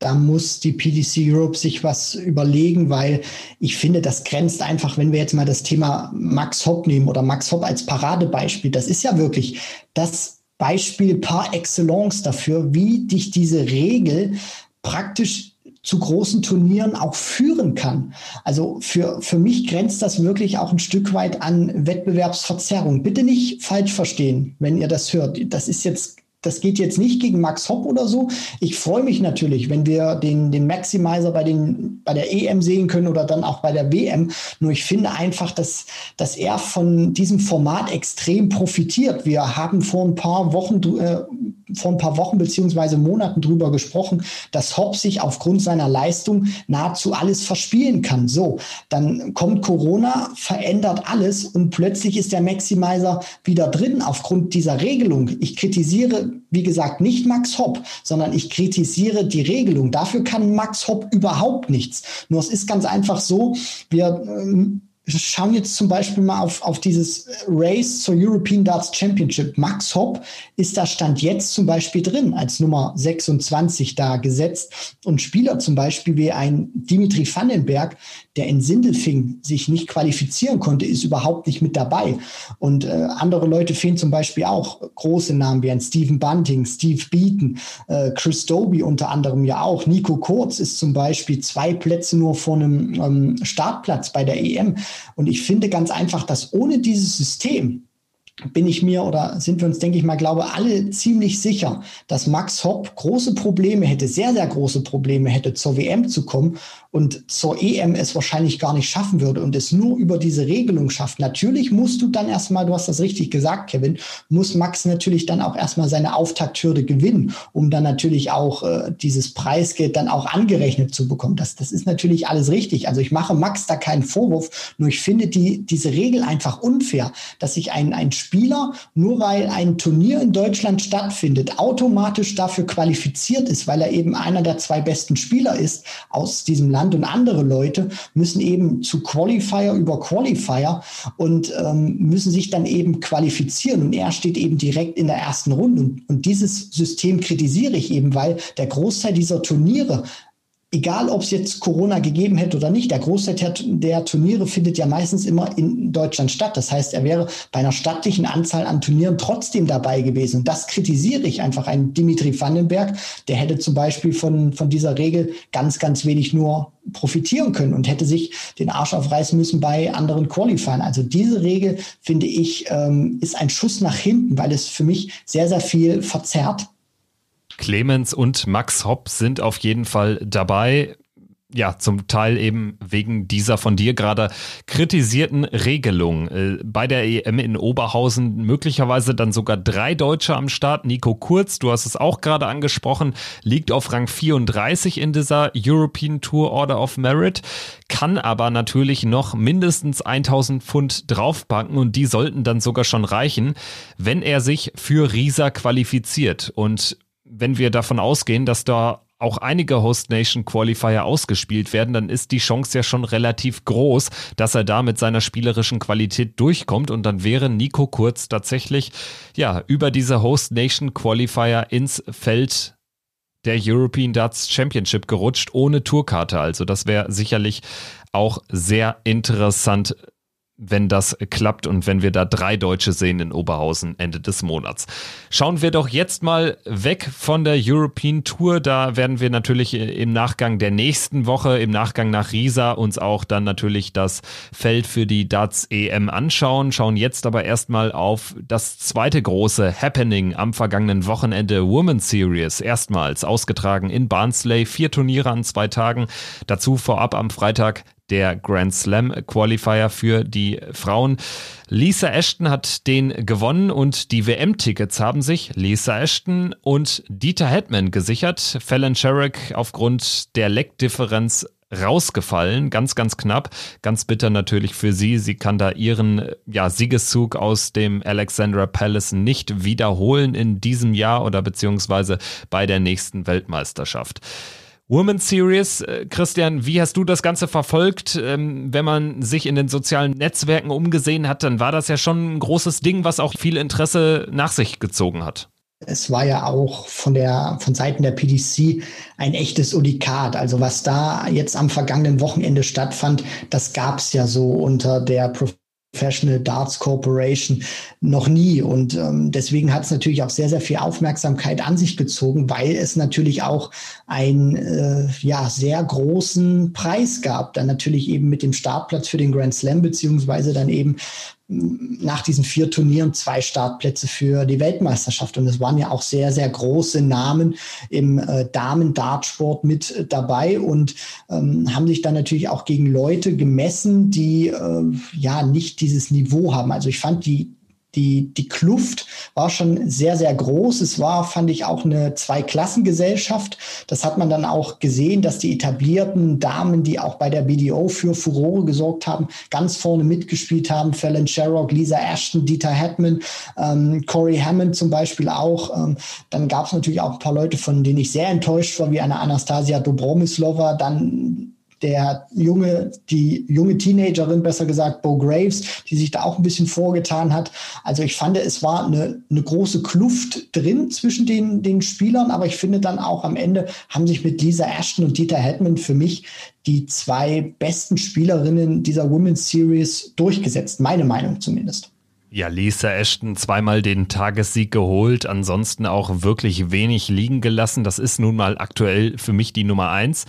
E: Da muss die PDC Europe sich was überlegen, weil ich finde, das grenzt einfach, wenn wir jetzt mal das Thema Max Hopp nehmen oder Max Hopp als Paradebeispiel, das ist ja wirklich das Beispiel par excellence dafür, wie dich diese Regel praktisch zu großen Turnieren auch führen kann. Also für, für mich grenzt das wirklich auch ein Stück weit an Wettbewerbsverzerrung. Bitte nicht falsch verstehen, wenn ihr das hört. Das ist jetzt das geht jetzt nicht gegen Max Hopp oder so. Ich freue mich natürlich, wenn wir den, den Maximizer bei, den, bei der EM sehen können oder dann auch bei der WM. Nur ich finde einfach, dass, dass er von diesem Format extrem profitiert. Wir haben vor ein paar Wochen, äh, vor ein paar Wochen beziehungsweise Monaten drüber gesprochen, dass Hopp sich aufgrund seiner Leistung nahezu alles verspielen kann. So, dann kommt Corona, verändert alles und plötzlich ist der Maximizer wieder drin aufgrund dieser Regelung. Ich kritisiere wie gesagt, nicht Max Hopp, sondern ich kritisiere die Regelung. Dafür kann Max Hopp überhaupt nichts. Nur es ist ganz einfach so, wir ähm, schauen jetzt zum Beispiel mal auf, auf dieses Race zur European Darts Championship. Max Hopp ist da Stand jetzt zum Beispiel drin, als Nummer 26 da gesetzt. Und Spieler zum Beispiel wie ein Dimitri Vandenberg, der in Sindelfing sich nicht qualifizieren konnte, ist überhaupt nicht mit dabei. Und äh, andere Leute fehlen zum Beispiel auch große Namen wie ein Stephen Bunting, Steve Beaton, äh, Chris Doby unter anderem ja auch. Nico Kurz ist zum Beispiel zwei Plätze nur vor einem ähm, Startplatz bei der EM. Und ich finde ganz einfach, dass ohne dieses System bin ich mir oder sind wir uns, denke ich mal, glaube alle ziemlich sicher, dass Max Hopp große Probleme hätte, sehr, sehr große Probleme hätte, zur WM zu kommen und zur EM es wahrscheinlich gar nicht schaffen würde und es nur über diese Regelung schafft. Natürlich musst du dann erstmal, du hast das richtig gesagt, Kevin, muss Max natürlich dann auch erstmal seine Auftakthürde gewinnen, um dann natürlich auch äh, dieses Preisgeld dann auch angerechnet zu bekommen. Das, das ist natürlich alles richtig. Also ich mache Max da keinen Vorwurf, nur ich finde die, diese Regel einfach unfair, dass sich ein, ein Spieler, nur weil ein Turnier in Deutschland stattfindet, automatisch dafür qualifiziert ist, weil er eben einer der zwei besten Spieler ist aus diesem Land Land und andere Leute müssen eben zu Qualifier über Qualifier und ähm, müssen sich dann eben qualifizieren. Und er steht eben direkt in der ersten Runde. Und, und dieses System kritisiere ich eben, weil der Großteil dieser Turniere egal ob es jetzt Corona gegeben hätte oder nicht, der Großteil der Turniere findet ja meistens immer in Deutschland statt. Das heißt, er wäre bei einer stattlichen Anzahl an Turnieren trotzdem dabei gewesen. Und das kritisiere ich einfach. Ein Dimitri Vandenberg, der hätte zum Beispiel von, von dieser Regel ganz, ganz wenig nur profitieren können und hätte sich den Arsch aufreißen müssen bei anderen Qualifiern. Also diese Regel, finde ich, ähm, ist ein Schuss nach hinten, weil es für mich sehr, sehr viel verzerrt
D: Clemens und Max Hopp sind auf jeden Fall dabei ja, zum Teil eben wegen dieser von dir gerade kritisierten Regelung. Äh, bei der EM in Oberhausen möglicherweise dann sogar drei Deutsche am Start. Nico Kurz, du hast es auch gerade angesprochen, liegt auf Rang 34 in dieser European Tour Order of Merit, kann aber natürlich noch mindestens 1000 Pfund draufpacken und die sollten dann sogar schon reichen, wenn er sich für Risa qualifiziert. Und wenn wir davon ausgehen, dass da auch einige Host Nation Qualifier ausgespielt werden, dann ist die Chance ja schon relativ groß, dass er da mit seiner spielerischen Qualität durchkommt und dann wäre Nico Kurz tatsächlich ja über diese Host Nation Qualifier ins Feld der European Darts Championship gerutscht ohne Tourkarte. Also das wäre sicherlich auch sehr interessant wenn das klappt und wenn wir da drei Deutsche sehen in Oberhausen Ende des Monats. Schauen wir doch jetzt mal weg von der European Tour. Da werden wir natürlich im Nachgang der nächsten Woche, im Nachgang nach Riesa, uns auch dann natürlich das Feld für die Darts EM anschauen. Schauen jetzt aber erstmal auf das zweite große Happening am vergangenen Wochenende Women Series. Erstmals ausgetragen in Barnsley. Vier Turniere an zwei Tagen. Dazu vorab am Freitag der Grand Slam Qualifier für die Frauen. Lisa Ashton hat den gewonnen und die WM-Tickets haben sich Lisa Ashton und Dieter Hetman gesichert. Fallon Sherrick aufgrund der Leckdifferenz rausgefallen, ganz, ganz knapp. Ganz bitter natürlich für sie. Sie kann da ihren ja, Siegeszug aus dem Alexandra Palace nicht wiederholen in diesem Jahr oder beziehungsweise bei der nächsten Weltmeisterschaft. Women's Series. Äh, Christian, wie hast du das Ganze verfolgt? Ähm, wenn man sich in den sozialen Netzwerken umgesehen hat, dann war das ja schon ein großes Ding, was auch viel Interesse nach sich gezogen hat.
E: Es war ja auch von der von Seiten der PDC ein echtes Unikat. Also was da jetzt am vergangenen Wochenende stattfand, das gab es ja so unter der Professional Darts Corporation noch nie. Und ähm, deswegen hat es natürlich auch sehr, sehr viel Aufmerksamkeit an sich gezogen, weil es natürlich auch einen äh, ja, sehr großen Preis gab. Dann natürlich eben mit dem Startplatz für den Grand Slam, beziehungsweise dann eben nach diesen vier Turnieren zwei Startplätze für die Weltmeisterschaft. Und es waren ja auch sehr, sehr große Namen im äh, Damen-Dartsport mit dabei und ähm, haben sich dann natürlich auch gegen Leute gemessen, die äh, ja nicht dieses Niveau haben. Also ich fand die die, die Kluft war schon sehr, sehr groß. Es war, fand ich, auch eine Zweiklassengesellschaft. Das hat man dann auch gesehen, dass die etablierten Damen, die auch bei der BDO für Furore gesorgt haben, ganz vorne mitgespielt haben. Fallon Sherrock, Lisa Ashton, Dieter Hetman, ähm, Corey Hammond zum Beispiel auch. Ähm, dann gab es natürlich auch ein paar Leute, von denen ich sehr enttäuscht war, wie eine Anastasia Dobromislova. Dann der junge, die junge Teenagerin, besser gesagt, Bo Graves, die sich da auch ein bisschen vorgetan hat. Also ich fand, es war eine, eine große Kluft drin zwischen den, den Spielern, aber ich finde dann auch am Ende haben sich mit Lisa Ashton und Dieter Hetman für mich die zwei besten Spielerinnen dieser Women's Series durchgesetzt, meine Meinung zumindest.
D: Ja, Lisa Ashton zweimal den Tagessieg geholt, ansonsten auch wirklich wenig liegen gelassen. Das ist nun mal aktuell für mich die Nummer eins.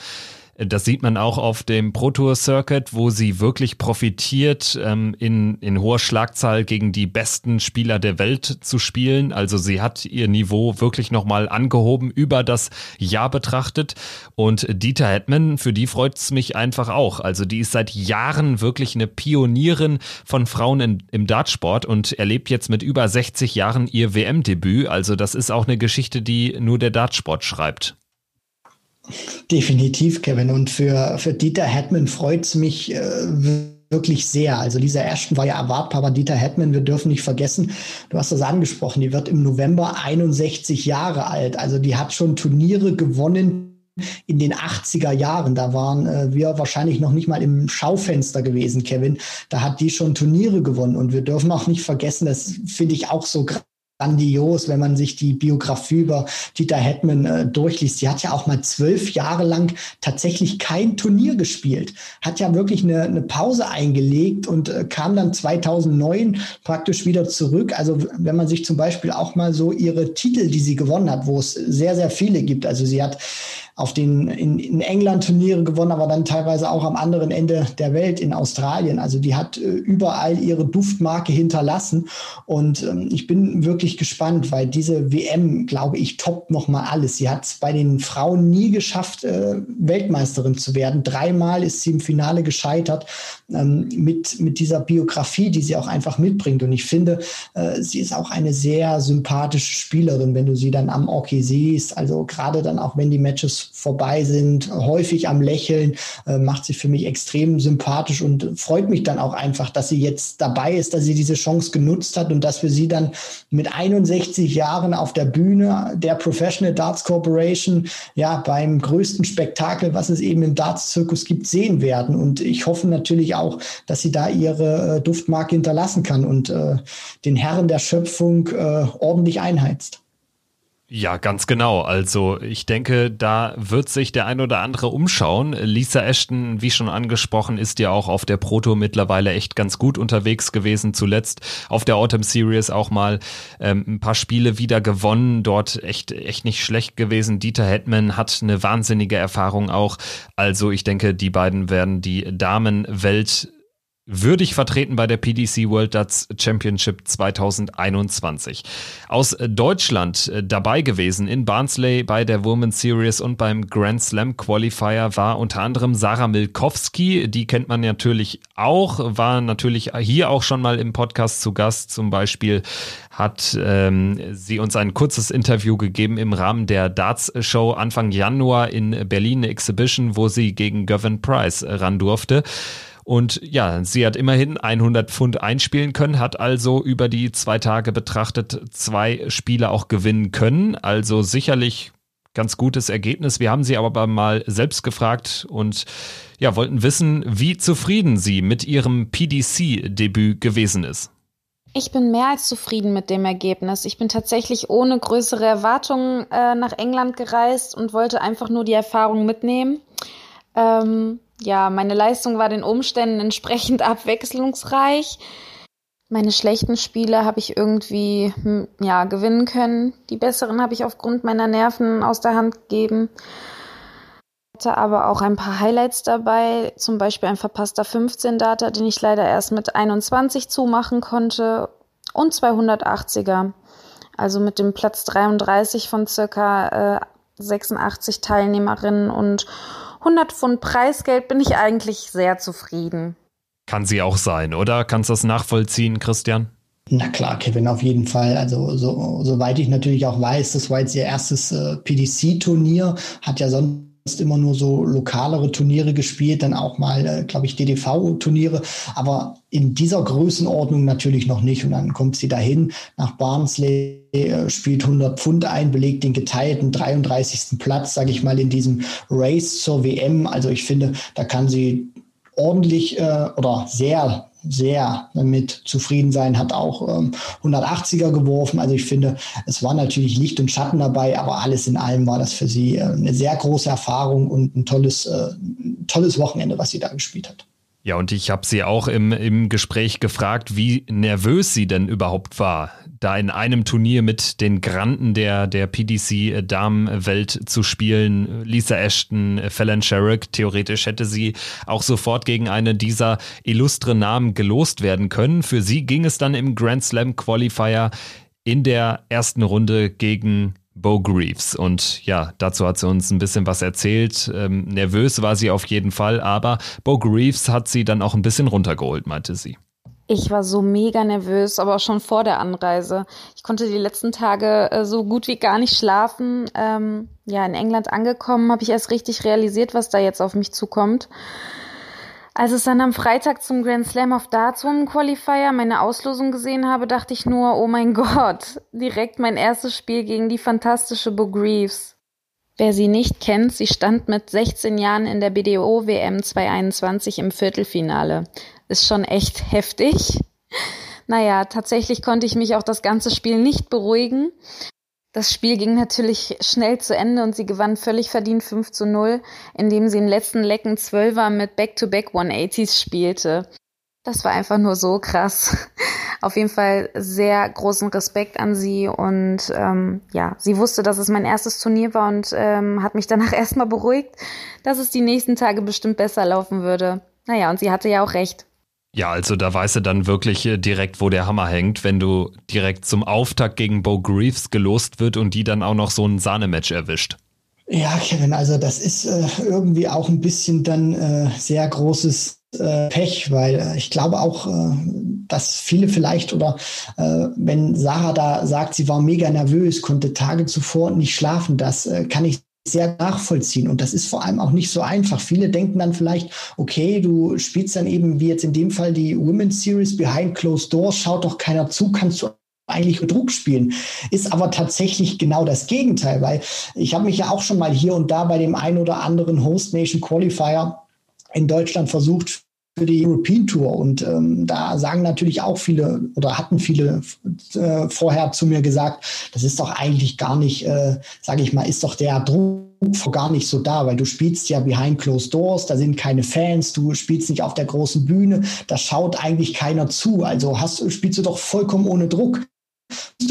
D: Das sieht man auch auf dem Pro Tour Circuit, wo sie wirklich profitiert, ähm, in, in hoher Schlagzahl gegen die besten Spieler der Welt zu spielen. Also sie hat ihr Niveau wirklich nochmal angehoben über das Jahr betrachtet. Und Dieter Hetman, für die freut es mich einfach auch. Also die ist seit Jahren wirklich eine Pionierin von Frauen in, im Dartsport und erlebt jetzt mit über 60 Jahren ihr WM-Debüt. Also das ist auch eine Geschichte, die nur der Dartsport schreibt.
E: Definitiv, Kevin. Und für, für Dieter Hetman freut es mich äh, wirklich sehr. Also Lisa Ashton war ja erwartbar, aber Dieter Hetman, wir dürfen nicht vergessen, du hast das angesprochen, die wird im November 61 Jahre alt. Also die hat schon Turniere gewonnen in den 80er Jahren. Da waren äh, wir wahrscheinlich noch nicht mal im Schaufenster gewesen, Kevin. Da hat die schon Turniere gewonnen. Und wir dürfen auch nicht vergessen, das finde ich auch so grandios, wenn man sich die Biografie über Dieter Hetman äh, durchliest. Sie hat ja auch mal zwölf Jahre lang tatsächlich kein Turnier gespielt, hat ja wirklich eine, eine Pause eingelegt und äh, kam dann 2009 praktisch wieder zurück. Also wenn man sich zum Beispiel auch mal so ihre Titel, die sie gewonnen hat, wo es sehr, sehr viele gibt. Also sie hat auf den in, in England Turniere gewonnen, aber dann teilweise auch am anderen Ende der Welt in Australien. Also die hat äh, überall ihre Duftmarke hinterlassen und ähm, ich bin wirklich gespannt, weil diese WM, glaube ich, toppt noch mal alles. Sie hat es bei den Frauen nie geschafft, äh, Weltmeisterin zu werden. Dreimal ist sie im Finale gescheitert ähm, mit mit dieser Biografie, die sie auch einfach mitbringt. Und ich finde, äh, sie ist auch eine sehr sympathische Spielerin, wenn du sie dann am Hockey siehst. Also gerade dann auch, wenn die Matches vorbei sind, häufig am Lächeln, äh, macht sie für mich extrem sympathisch und freut mich dann auch einfach, dass sie jetzt dabei ist, dass sie diese Chance genutzt hat und dass wir sie dann mit 61 Jahren auf der Bühne der Professional Darts Corporation ja beim größten Spektakel, was es eben im Darts-Zirkus gibt, sehen werden. Und ich hoffe natürlich auch, dass sie da ihre äh, Duftmarke hinterlassen kann und äh, den Herren der Schöpfung äh, ordentlich einheizt.
D: Ja, ganz genau. Also ich denke, da wird sich der ein oder andere umschauen. Lisa Ashton, wie schon angesprochen, ist ja auch auf der Proto mittlerweile echt ganz gut unterwegs gewesen. Zuletzt auf der Autumn Series auch mal ähm, ein paar Spiele wieder gewonnen. Dort echt, echt nicht schlecht gewesen. Dieter Hetman hat eine wahnsinnige Erfahrung auch. Also ich denke, die beiden werden die Damenwelt würdig vertreten bei der PDC World Darts Championship 2021. Aus Deutschland äh, dabei gewesen in Barnsley bei der Women's Series und beim Grand Slam Qualifier war unter anderem Sarah Milkowski. Die kennt man natürlich auch, war natürlich hier auch schon mal im Podcast zu Gast. Zum Beispiel hat ähm, sie uns ein kurzes Interview gegeben im Rahmen der Darts Show Anfang Januar in Berlin Exhibition, wo sie gegen Gavin Price ran durfte. Und ja, sie hat immerhin 100 Pfund einspielen können, hat also über die zwei Tage betrachtet zwei Spiele auch gewinnen können. Also sicherlich ganz gutes Ergebnis. Wir haben sie aber mal selbst gefragt und ja, wollten wissen, wie zufrieden sie mit ihrem PDC-Debüt gewesen ist.
F: Ich bin mehr als zufrieden mit dem Ergebnis. Ich bin tatsächlich ohne größere Erwartungen äh, nach England gereist und wollte einfach nur die Erfahrung mitnehmen. Ähm, ja, meine Leistung war den Umständen entsprechend abwechslungsreich. Meine schlechten Spiele habe ich irgendwie hm, ja gewinnen können. Die besseren habe ich aufgrund meiner Nerven aus der Hand gegeben. Hatte aber auch ein paar Highlights dabei, zum Beispiel ein verpasster 15 Data, den ich leider erst mit 21 zumachen konnte und 280er. Also mit dem Platz 33 von circa äh, 86 Teilnehmerinnen und 100 Pfund Preisgeld bin ich eigentlich sehr zufrieden.
D: Kann sie auch sein, oder? Kannst du das nachvollziehen, Christian?
E: Na klar, Kevin, auf jeden Fall. Also so, soweit ich natürlich auch weiß, das war jetzt ihr erstes äh, PDC-Turnier, hat ja sonst immer nur so lokalere Turniere gespielt, dann auch mal, äh, glaube ich, DDV-Turniere, aber in dieser Größenordnung natürlich noch nicht. Und dann kommt sie dahin nach Barnsley äh, spielt 100 Pfund ein, belegt den geteilten 33. Platz, sage ich mal, in diesem Race zur WM. Also ich finde, da kann sie ordentlich äh, oder sehr sehr damit zufrieden sein, hat auch ähm, 180er geworfen. Also ich finde, es war natürlich Licht und Schatten dabei, aber alles in allem war das für sie äh, eine sehr große Erfahrung und ein tolles, äh, tolles Wochenende, was sie da gespielt hat.
D: Ja, und ich habe sie auch im, im Gespräch gefragt, wie nervös sie denn überhaupt war, da in einem Turnier mit den Granden der, der PDC-Damenwelt zu spielen. Lisa Ashton, Fallon Sherrick, theoretisch hätte sie auch sofort gegen eine dieser illustre Namen gelost werden können. Für sie ging es dann im Grand Slam Qualifier in der ersten Runde gegen Bo Greaves. Und ja, dazu hat sie uns ein bisschen was erzählt. Ähm, nervös war sie auf jeden Fall, aber Bo Greaves hat sie dann auch ein bisschen runtergeholt, meinte sie.
F: Ich war so mega nervös, aber auch schon vor der Anreise. Ich konnte die letzten Tage äh, so gut wie gar nicht schlafen. Ähm, ja, in England angekommen, habe ich erst richtig realisiert, was da jetzt auf mich zukommt. Als es dann am Freitag zum Grand Slam of Darts Women Qualifier meine Auslosung gesehen habe, dachte ich nur, oh mein Gott, direkt mein erstes Spiel gegen die fantastische Bo Greaves. Wer sie nicht kennt, sie stand mit 16 Jahren in der BDO WM 221 im Viertelfinale. Ist schon echt heftig. Naja, tatsächlich konnte ich mich auch das ganze Spiel nicht beruhigen das Spiel ging natürlich schnell zu Ende und sie gewann völlig verdient 5 zu 0, indem sie im letzten Lecken Zwölfer mit Back-to-Back 180s spielte. Das war einfach nur so krass. Auf jeden Fall sehr großen Respekt an sie und ähm, ja, sie wusste, dass es mein erstes Turnier war und ähm, hat mich danach erstmal beruhigt, dass es die nächsten Tage bestimmt besser laufen würde. Naja, und sie hatte ja auch recht.
D: Ja, also da weißt du dann wirklich äh, direkt, wo der Hammer hängt, wenn du direkt zum Auftakt gegen Bo Greaves gelost wird und die dann auch noch so ein Sahnematch erwischt.
E: Ja, Kevin, also das ist äh, irgendwie auch ein bisschen dann äh, sehr großes äh, Pech, weil äh, ich glaube auch, äh, dass viele vielleicht oder wenn Sarah da sagt, sie war mega nervös, konnte Tage zuvor nicht schlafen, das kann ich sehr nachvollziehen. Und das ist vor allem auch nicht so einfach. Viele denken dann vielleicht, okay, du spielst dann eben wie jetzt in dem Fall die Women's Series Behind Closed Doors, schaut doch keiner zu, kannst du eigentlich mit Druck spielen. Ist aber tatsächlich genau das Gegenteil, weil ich habe mich ja auch schon mal hier und da bei dem ein oder anderen Host Nation Qualifier in Deutschland versucht, für die European Tour. Und ähm, da sagen natürlich auch viele oder hatten viele äh, vorher zu mir gesagt, das ist doch eigentlich gar nicht, äh, sage ich mal, ist doch der Druck gar nicht so da, weil du spielst ja behind closed doors, da sind keine Fans, du spielst nicht auf der großen Bühne, da schaut eigentlich keiner zu. Also hast, spielst du doch vollkommen ohne Druck.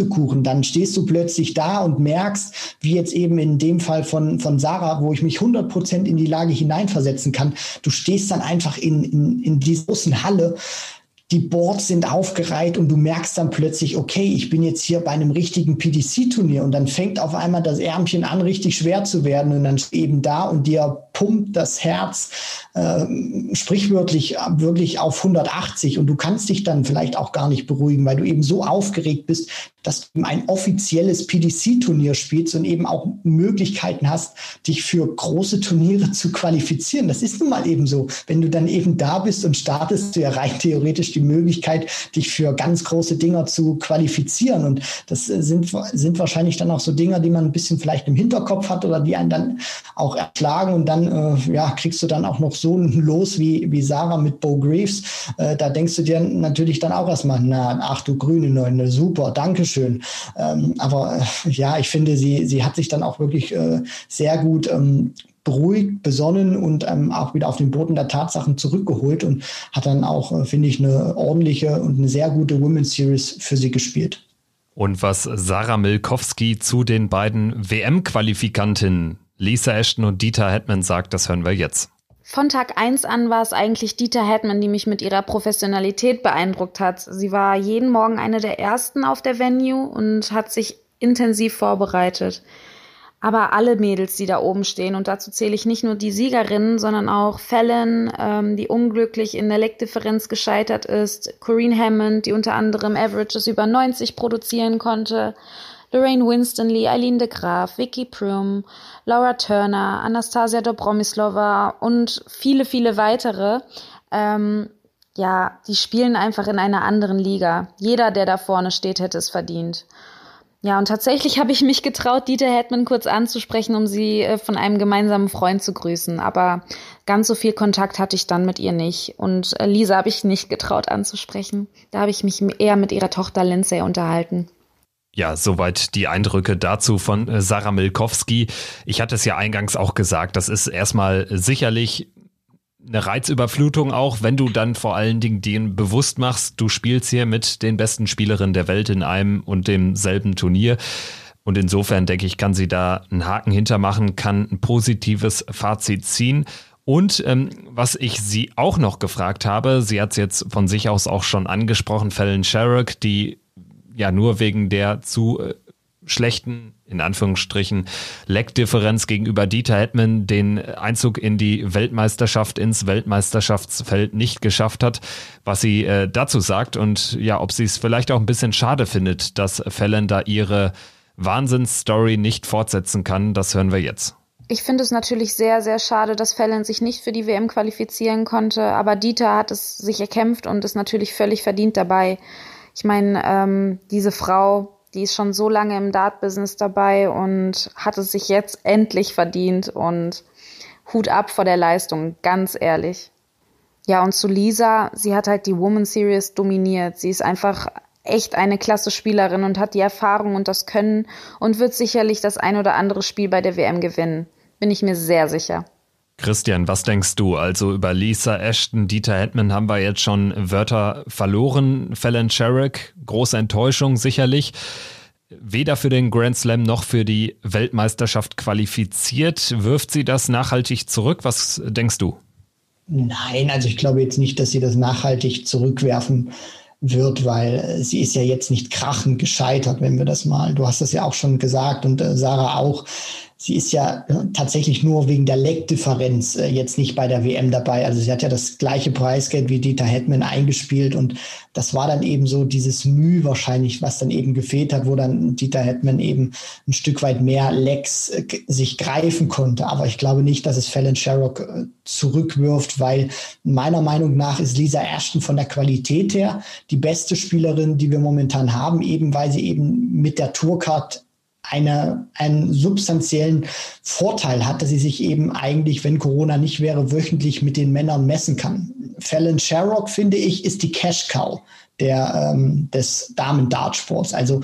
E: Kuchen, dann stehst du plötzlich da und merkst, wie jetzt eben in dem Fall von, von Sarah, wo ich mich 100% in die Lage hineinversetzen kann, du stehst dann einfach in, in, in dieser großen Halle, die Boards sind aufgereiht und du merkst dann plötzlich, okay, ich bin jetzt hier bei einem richtigen PDC-Turnier und dann fängt auf einmal das Ärmchen an, richtig schwer zu werden und dann eben da und dir pumpt das Herz äh, sprichwörtlich wirklich auf 180 und du kannst dich dann vielleicht auch gar nicht beruhigen, weil du eben so aufgeregt bist, dass du ein offizielles PDC-Turnier spielst und eben auch Möglichkeiten hast, dich für große Turniere zu qualifizieren. Das ist nun mal eben so. Wenn du dann eben da bist und startest, du ja rein theoretisch die Möglichkeit, dich für ganz große Dinger zu qualifizieren. Und das sind, sind wahrscheinlich dann auch so Dinger, die man ein bisschen vielleicht im Hinterkopf hat oder die einen dann auch erschlagen und dann äh, ja, kriegst du dann auch noch so ein Los wie, wie Sarah mit Bo Greaves. Äh, da denkst du dir natürlich dann auch erstmal, na, ach du grüne Neune, super, danke schön. Ähm, aber äh, ja, ich finde, sie, sie hat sich dann auch wirklich äh, sehr gut ähm, beruhigt, besonnen und ähm, auch wieder auf den Boden der Tatsachen zurückgeholt und hat dann auch, äh, finde ich, eine ordentliche und eine sehr gute Women's Series für sie gespielt.
D: Und was Sarah Milkowski zu den beiden WM-Qualifikantinnen Lisa Ashton und Dieter Hetman sagt, das hören wir jetzt.
F: Von Tag 1 an war es eigentlich Dieter Hetman, die mich mit ihrer Professionalität beeindruckt hat. Sie war jeden Morgen eine der ersten auf der Venue und hat sich intensiv vorbereitet. Aber alle Mädels, die da oben stehen, und dazu zähle ich nicht nur die Siegerinnen, sondern auch Fallon, ähm, die unglücklich in der Leckdifferenz gescheitert ist, Corrine Hammond, die unter anderem Averages über 90 produzieren konnte, Lorraine Winstanley, Eileen de Graaf, Vicky Prum, Laura Turner, Anastasia Dobromislova und viele, viele weitere. Ähm, ja, die spielen einfach in einer anderen Liga. Jeder, der da vorne steht, hätte es verdient. Ja, und tatsächlich habe ich mich getraut, Dieter Hetman kurz anzusprechen, um sie äh, von einem gemeinsamen Freund zu grüßen. Aber ganz so viel Kontakt hatte ich dann mit ihr nicht. Und äh, Lisa habe ich nicht getraut anzusprechen. Da habe ich mich eher mit ihrer Tochter Lindsay unterhalten.
D: Ja, soweit die Eindrücke dazu von äh, Sarah Milkowski. Ich hatte es ja eingangs auch gesagt, das ist erstmal sicherlich eine Reizüberflutung auch, wenn du dann vor allen Dingen den bewusst machst, du spielst hier mit den besten Spielerinnen der Welt in einem und demselben Turnier. Und insofern denke ich, kann sie da einen Haken hintermachen, kann ein positives Fazit ziehen. Und ähm, was ich sie auch noch gefragt habe, sie hat es jetzt von sich aus auch schon angesprochen, Fallon Sherrock, die ja nur wegen der zu äh, schlechten, in Anführungsstrichen, Leckdifferenz gegenüber Dieter Hetman den Einzug in die Weltmeisterschaft, ins Weltmeisterschaftsfeld nicht geschafft hat, was sie äh, dazu sagt und ja, ob sie es vielleicht auch ein bisschen schade findet, dass Fallon da ihre Wahnsinnsstory nicht fortsetzen kann, das hören wir jetzt.
F: Ich finde es natürlich sehr, sehr schade, dass Fallon sich nicht für die WM qualifizieren konnte, aber Dieter hat es sich erkämpft und ist natürlich völlig verdient dabei. Ich meine, ähm, diese Frau, die ist schon so lange im Dart-Business dabei und hat es sich jetzt endlich verdient und Hut ab vor der Leistung, ganz ehrlich. Ja, und zu Lisa, sie hat halt die Woman Series dominiert. Sie ist einfach echt eine klasse Spielerin und hat die Erfahrung und das Können und wird sicherlich das ein oder andere Spiel bei der WM gewinnen. Bin ich mir sehr sicher.
D: Christian, was denkst du? Also über Lisa Ashton, Dieter Hetman haben wir jetzt schon Wörter verloren. Fallon Sherrick, große Enttäuschung sicherlich. Weder für den Grand Slam noch für die Weltmeisterschaft qualifiziert. Wirft sie das nachhaltig zurück? Was denkst du?
E: Nein, also ich glaube jetzt nicht, dass sie das nachhaltig zurückwerfen wird, weil sie ist ja jetzt nicht krachend gescheitert, wenn wir das mal, du hast das ja auch schon gesagt und äh, Sarah auch, sie ist ja äh, tatsächlich nur wegen der Leckdifferenz äh, jetzt nicht bei der WM dabei. Also sie hat ja das gleiche Preisgeld wie Dieter Hetman eingespielt und das war dann eben so dieses Mühe wahrscheinlich, was dann eben gefehlt hat, wo dann Dieter Hetman eben ein Stück weit mehr Lecks äh, sich greifen konnte. Aber ich glaube nicht, dass es Fallon Sherrock zurückwirft, weil meiner Meinung nach ist Lisa Ashton von der Qualität her die beste Spielerin, die wir momentan haben, eben weil sie eben mit der Tourcard eine, einen substanziellen Vorteil hat, dass sie sich eben eigentlich, wenn Corona nicht wäre, wöchentlich mit den Männern messen kann. Fallon Sherrock, finde ich, ist die Cash Cow der, ähm, des Damen-Dartsports. Also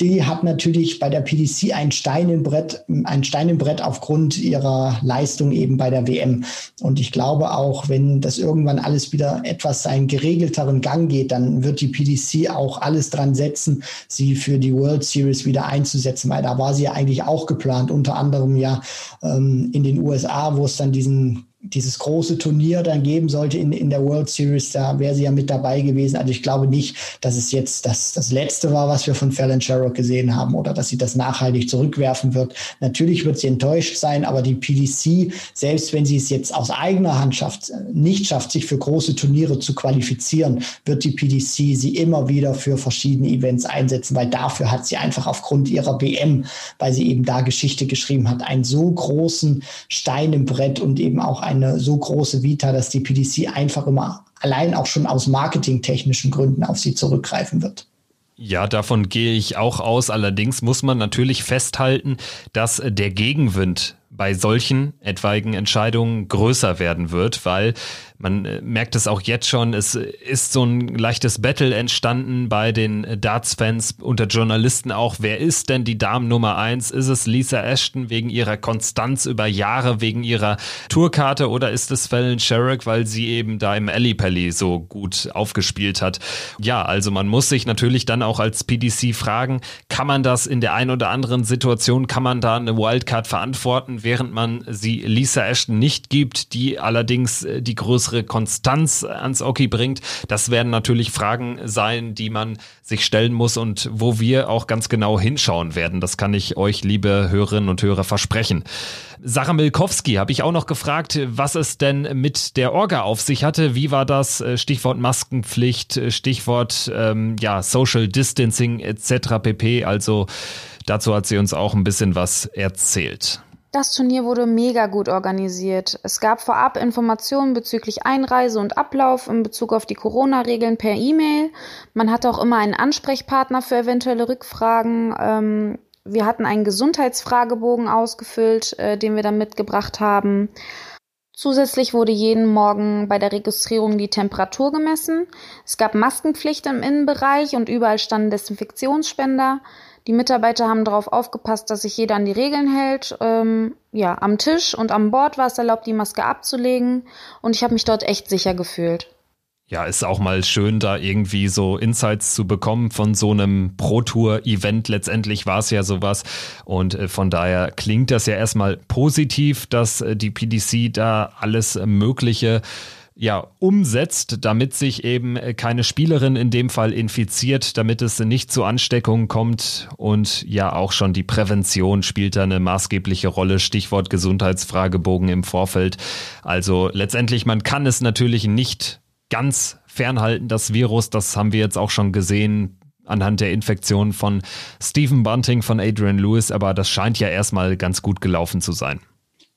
E: die hat natürlich bei der PDC ein Stein im Brett, ein Stein im Brett aufgrund ihrer Leistung eben bei der WM. Und ich glaube auch, wenn das irgendwann alles wieder etwas seinen geregelteren Gang geht, dann wird die PDC auch alles dran setzen, sie für die World Series wieder einzusetzen, weil da war sie ja eigentlich auch geplant, unter anderem ja ähm, in den USA, wo es dann diesen dieses große Turnier dann geben sollte in, in der World Series, da wäre sie ja mit dabei gewesen. Also ich glaube nicht, dass es jetzt das, das Letzte war, was wir von Fallon Sherrock gesehen haben oder dass sie das nachhaltig zurückwerfen wird. Natürlich wird sie enttäuscht sein, aber die PDC, selbst wenn sie es jetzt aus eigener Hand schafft, nicht schafft, sich für große Turniere zu qualifizieren, wird die PDC sie immer wieder für verschiedene Events einsetzen, weil dafür hat sie einfach aufgrund ihrer BM, weil sie eben da Geschichte geschrieben hat, einen so großen Stein im Brett und eben auch eine so große Vita, dass die PDC einfach immer allein auch schon aus marketingtechnischen Gründen auf sie zurückgreifen wird.
D: Ja, davon gehe ich auch aus. Allerdings muss man natürlich festhalten, dass der Gegenwind bei solchen etwaigen Entscheidungen größer werden wird, weil man äh, merkt es auch jetzt schon, es ist so ein leichtes Battle entstanden bei den Darts-Fans unter Journalisten auch. Wer ist denn die Dame Nummer eins? Ist es Lisa Ashton wegen ihrer Konstanz über Jahre, wegen ihrer Tourkarte oder ist es Fallon Sherrick, weil sie eben da im Alley Pally so gut aufgespielt hat? Ja, also man muss sich natürlich dann auch als PDC fragen, kann man das in der einen oder anderen Situation, kann man da eine Wildcard verantworten, während man sie Lisa Ashton nicht gibt, die allerdings äh, die größere größere Konstanz ans Oki bringt. Das werden natürlich Fragen sein, die man sich stellen muss und wo wir auch ganz genau hinschauen werden. Das kann ich euch, liebe Hörerinnen und Hörer, versprechen. Sarah Milkowski habe ich auch noch gefragt, was es denn mit der Orga auf sich hatte. Wie war das? Stichwort Maskenpflicht, Stichwort ähm, ja, Social Distancing etc. pp. Also dazu hat sie uns auch ein bisschen was erzählt.
F: Das Turnier wurde mega gut organisiert. Es gab vorab Informationen bezüglich Einreise und Ablauf in Bezug auf die Corona-Regeln per E-Mail. Man hatte auch immer einen Ansprechpartner für eventuelle Rückfragen. Ähm, wir hatten einen Gesundheitsfragebogen ausgefüllt, äh, den wir dann mitgebracht haben. Zusätzlich wurde jeden Morgen bei der Registrierung die Temperatur gemessen. Es gab Maskenpflicht im Innenbereich und überall standen Desinfektionsspender. Die Mitarbeiter haben darauf aufgepasst, dass sich jeder an die Regeln hält. Ähm, ja, am Tisch und am Bord war es erlaubt, die Maske abzulegen und ich habe mich dort echt sicher gefühlt.
D: Ja, ist auch mal schön, da irgendwie so Insights zu bekommen von so einem Pro-Tour-Event. Letztendlich war es ja sowas. Und äh, von daher klingt das ja erstmal positiv, dass äh, die PDC da alles Mögliche ja, umsetzt, damit sich eben äh, keine Spielerin in dem Fall infiziert, damit es nicht zu Ansteckungen kommt und ja auch schon die Prävention spielt da eine maßgebliche Rolle, Stichwort Gesundheitsfragebogen im Vorfeld. Also letztendlich, man kann es natürlich nicht ganz fernhalten, das Virus, das haben wir jetzt auch schon gesehen anhand der Infektion von Stephen Bunting, von Adrian Lewis, aber das scheint ja erstmal ganz gut gelaufen zu sein.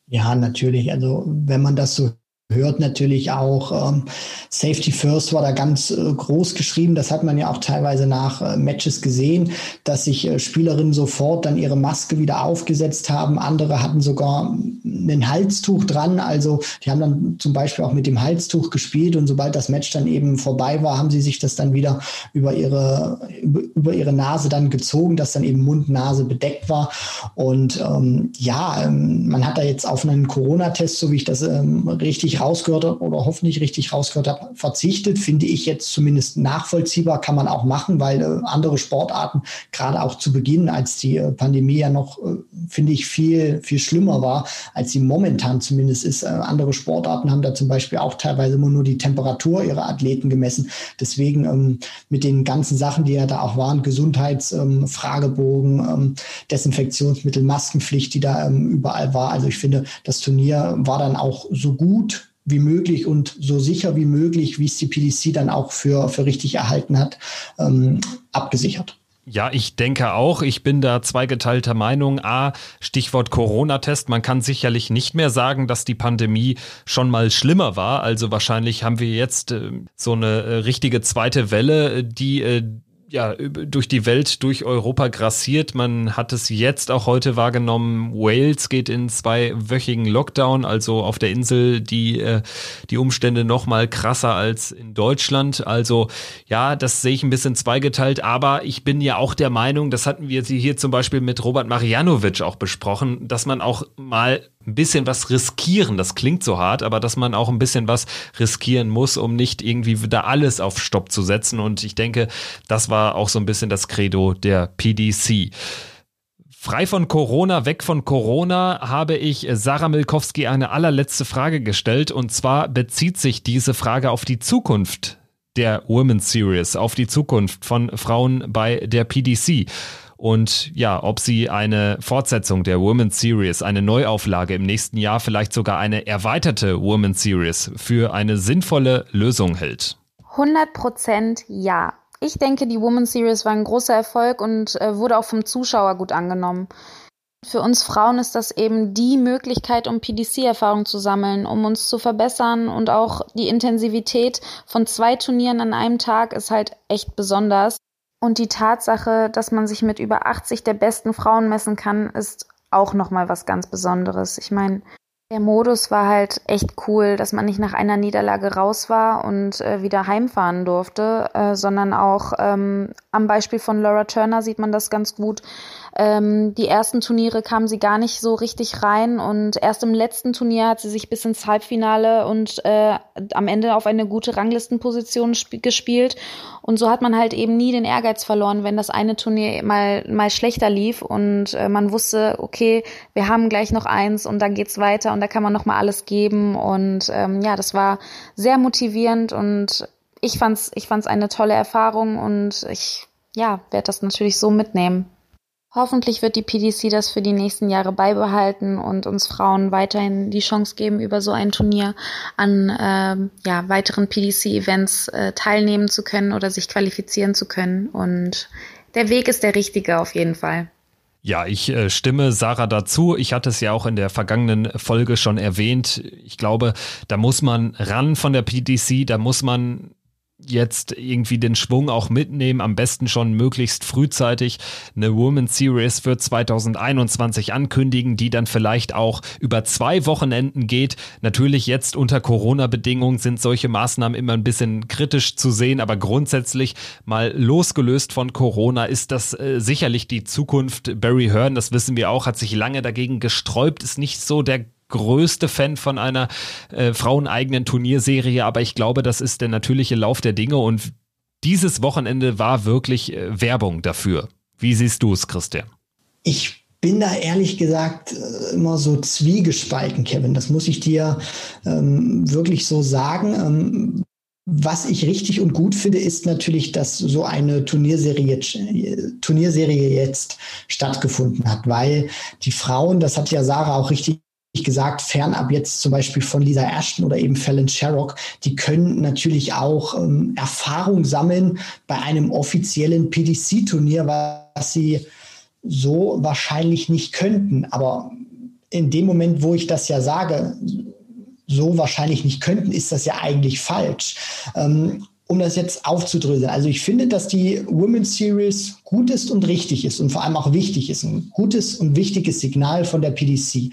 E: Ja, natürlich. Also wenn man das so hört natürlich auch. Ähm, Safety First war da ganz äh, groß geschrieben. Das hat man ja auch teilweise nach äh, Matches gesehen, dass sich äh, Spielerinnen sofort dann ihre Maske wieder aufgesetzt haben. Andere hatten sogar ein Halstuch dran. Also die haben dann zum Beispiel auch mit dem Halstuch gespielt und sobald das Match dann eben vorbei war, haben sie sich das dann wieder über ihre, über ihre Nase dann gezogen, dass dann eben Mund, Nase bedeckt war. Und ähm, ja, ähm, man hat da jetzt auf einen Corona-Test, so wie ich das ähm, richtig rausgehört oder hoffentlich richtig rausgehört habe, verzichtet, finde ich jetzt zumindest nachvollziehbar, kann man auch machen, weil äh, andere Sportarten, gerade auch zu Beginn, als die äh, Pandemie ja noch, äh, finde ich, viel, viel schlimmer war, als sie momentan zumindest ist. Äh, andere Sportarten haben da zum Beispiel auch teilweise immer nur die Temperatur ihrer Athleten gemessen. Deswegen ähm, mit den ganzen Sachen, die ja da auch waren, Gesundheitsfragebogen, ähm, ähm, Desinfektionsmittel, Maskenpflicht, die da ähm, überall war. Also ich finde, das Turnier war dann auch so gut wie möglich und so sicher wie möglich, wie es die PDC dann auch für, für richtig erhalten hat, ähm, abgesichert.
D: Ja, ich denke auch. Ich bin da zweigeteilter Meinung. A, Stichwort Corona-Test. Man kann sicherlich nicht mehr sagen, dass die Pandemie schon mal schlimmer war. Also wahrscheinlich haben wir jetzt äh, so eine äh, richtige zweite Welle, die äh, ja, durch die Welt, durch Europa grassiert. Man hat es jetzt auch heute wahrgenommen. Wales geht in zweiwöchigen Lockdown, also auf der Insel die, äh, die Umstände noch mal krasser als in Deutschland. Also ja, das sehe ich ein bisschen zweigeteilt, aber ich bin ja auch der Meinung, das hatten wir hier zum Beispiel mit Robert Marianovic auch besprochen, dass man auch mal ein bisschen was riskieren. Das klingt so hart, aber dass man auch ein bisschen was riskieren muss, um nicht irgendwie da alles auf Stopp zu setzen. Und ich denke, das war auch so ein bisschen das Credo der PDC. Frei von Corona, weg von Corona, habe ich Sarah Milkowski eine allerletzte Frage gestellt. Und zwar bezieht sich diese Frage auf die Zukunft der Women's Series, auf die Zukunft von Frauen bei der PDC und ja, ob sie eine Fortsetzung der Women's Series, eine Neuauflage im nächsten Jahr, vielleicht sogar eine erweiterte Women's Series für eine sinnvolle Lösung hält.
F: 100 Prozent ja. Ich denke, die Women's Series war ein großer Erfolg und äh, wurde auch vom Zuschauer gut angenommen. Für uns Frauen ist das eben die Möglichkeit, um PDC-Erfahrung zu sammeln, um uns zu verbessern und auch die Intensivität von zwei Turnieren an einem Tag ist halt echt besonders. Und die Tatsache, dass man sich mit über 80 der besten Frauen messen kann, ist auch nochmal was ganz Besonderes. Ich meine, der Modus war halt echt cool, dass man nicht nach einer Niederlage raus war und äh, wieder heimfahren durfte, äh, sondern auch ähm, am Beispiel von Laura Turner sieht man das ganz gut, ähm, die ersten Turniere kam sie gar nicht so richtig rein und erst im letzten Turnier hat sie sich bis ins Halbfinale und äh, am Ende auf eine gute Ranglistenposition gespielt. Und so hat man halt eben nie den Ehrgeiz verloren, wenn das eine Turnier mal, mal schlechter lief und äh, man wusste, okay, wir haben gleich noch eins und dann geht's weiter und da kann man noch mal alles geben. Und ähm, ja, das war sehr motivierend und ich fand's, ich fand's eine tolle Erfahrung und ich ja, werde das natürlich so mitnehmen. Hoffentlich wird die PDC das für die nächsten Jahre beibehalten und uns Frauen weiterhin die Chance geben, über so ein Turnier an äh, ja, weiteren PDC-Events äh, teilnehmen zu können oder sich qualifizieren zu können. Und der Weg ist der richtige auf jeden Fall.
D: Ja, ich äh, stimme Sarah dazu. Ich hatte es ja auch in der vergangenen Folge schon erwähnt. Ich glaube, da muss man ran von der PDC, da muss man jetzt irgendwie den Schwung auch mitnehmen, am besten schon möglichst frühzeitig eine Women's Series für 2021 ankündigen, die dann vielleicht auch über zwei Wochenenden geht. Natürlich jetzt unter Corona-Bedingungen sind solche Maßnahmen immer ein bisschen kritisch zu sehen, aber grundsätzlich mal losgelöst von Corona ist das äh, sicherlich die Zukunft. Barry Hearn, das wissen wir auch, hat sich lange dagegen gesträubt, ist nicht so der größte Fan von einer äh, fraueneigenen Turnierserie, aber ich glaube, das ist der natürliche Lauf der Dinge und dieses Wochenende war wirklich äh, Werbung dafür. Wie siehst du es, Christian?
E: Ich bin da ehrlich gesagt äh, immer so zwiegespalten, Kevin. Das muss ich dir ähm, wirklich so sagen. Ähm, was ich richtig und gut finde, ist natürlich, dass so eine Turnierserie, Turnierserie jetzt stattgefunden hat, weil die Frauen, das hat ja Sarah auch richtig gesagt, fernab jetzt zum Beispiel von Lisa Ashton oder eben Fallon Sherrock, die können natürlich auch ähm, Erfahrung sammeln bei einem offiziellen PDC-Turnier, was sie so wahrscheinlich nicht könnten. Aber in dem Moment, wo ich das ja sage, so wahrscheinlich nicht könnten, ist das ja eigentlich falsch. Ähm, um das jetzt aufzudröseln. Also ich finde, dass die Women's Series gut ist und richtig ist und vor allem auch wichtig ist. Ein gutes und wichtiges Signal von der PDC.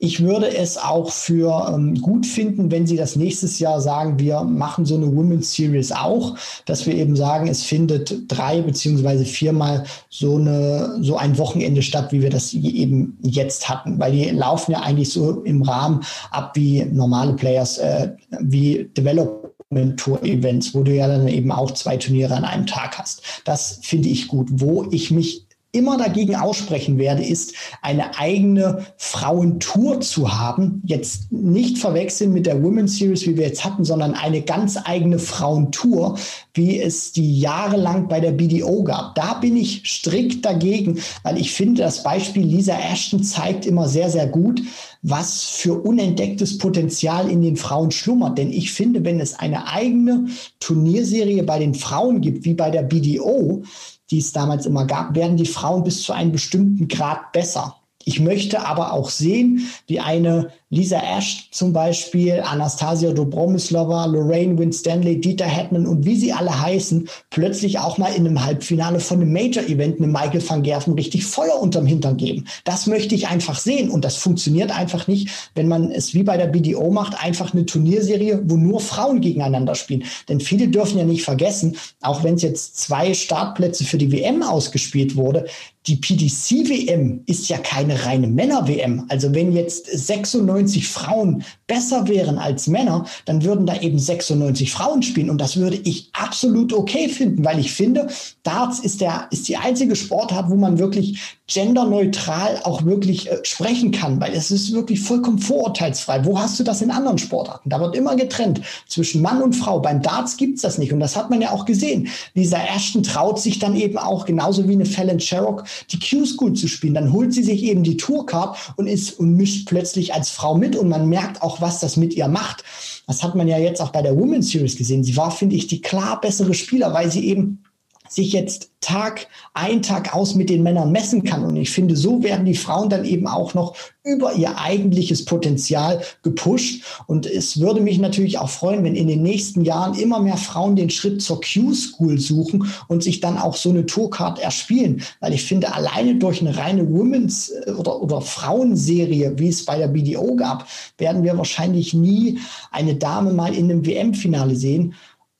E: Ich würde es auch für ähm, gut finden, wenn Sie das nächstes Jahr sagen, wir machen so eine Women's Series auch, dass wir eben sagen, es findet drei beziehungsweise viermal so eine so ein Wochenende statt, wie wir das eben jetzt hatten, weil die laufen ja eigentlich so im Rahmen ab wie normale Players, äh, wie Development Tour Events, wo du ja dann eben auch zwei Turniere an einem Tag hast. Das finde ich gut. Wo ich mich immer dagegen aussprechen werde, ist eine eigene Frauentour zu haben. Jetzt nicht verwechseln mit der Women's Series, wie wir jetzt hatten, sondern eine ganz eigene Frauentour, wie es die jahrelang bei der BDO gab. Da bin ich strikt dagegen, weil ich finde, das Beispiel Lisa Ashton zeigt immer sehr, sehr gut, was für unentdecktes Potenzial in den Frauen schlummert. Denn ich finde, wenn es eine eigene Turnierserie bei den Frauen gibt, wie bei der BDO, die es damals immer gab, werden die Frauen bis zu einem bestimmten Grad besser. Ich möchte aber auch sehen, wie eine Lisa Ash zum Beispiel, Anastasia Dobromislova, Lorraine Winstanley, Dieter Hetman und wie sie alle heißen, plötzlich auch mal in einem Halbfinale von einem Major-Event einem Michael van Gerven richtig Feuer unterm Hintern geben. Das möchte ich einfach sehen und das funktioniert einfach nicht, wenn man es wie bei der BDO macht, einfach eine Turnierserie, wo nur Frauen gegeneinander spielen. Denn viele dürfen ja nicht vergessen, auch wenn es jetzt zwei Startplätze für die WM ausgespielt wurde, die PDC-WM ist ja keine reine Männer-WM. Also wenn jetzt 96 96 Frauen besser wären als Männer, dann würden da eben 96 Frauen spielen. Und das würde ich absolut okay finden, weil ich finde, Darts ist, der, ist die einzige Sportart, wo man wirklich genderneutral auch wirklich äh, sprechen kann, weil es ist wirklich vollkommen vorurteilsfrei. Wo hast du das in anderen Sportarten? Da wird immer getrennt zwischen Mann und Frau. Beim Darts gibt's das nicht und das hat man ja auch gesehen. Lisa Ashton traut sich dann eben auch, genauso wie eine Fallon Sherrock, die Q-School zu spielen. Dann holt sie sich eben die Tourcard und ist und mischt plötzlich als Frau mit und man merkt auch, was das mit ihr macht. Das hat man ja jetzt auch bei der Women's Series gesehen. Sie war, finde ich, die klar bessere Spieler, weil sie eben sich jetzt Tag ein, Tag aus mit den Männern messen kann. Und ich finde, so werden die Frauen dann eben auch noch über ihr eigentliches Potenzial gepusht. Und es würde mich natürlich auch freuen, wenn in den nächsten Jahren immer mehr Frauen den Schritt zur Q-School suchen und sich dann auch so eine Tourcard erspielen. Weil ich finde, alleine durch eine reine Women's äh, oder, oder Frauenserie, wie es bei der BDO gab, werden wir wahrscheinlich nie eine Dame mal in einem WM-Finale sehen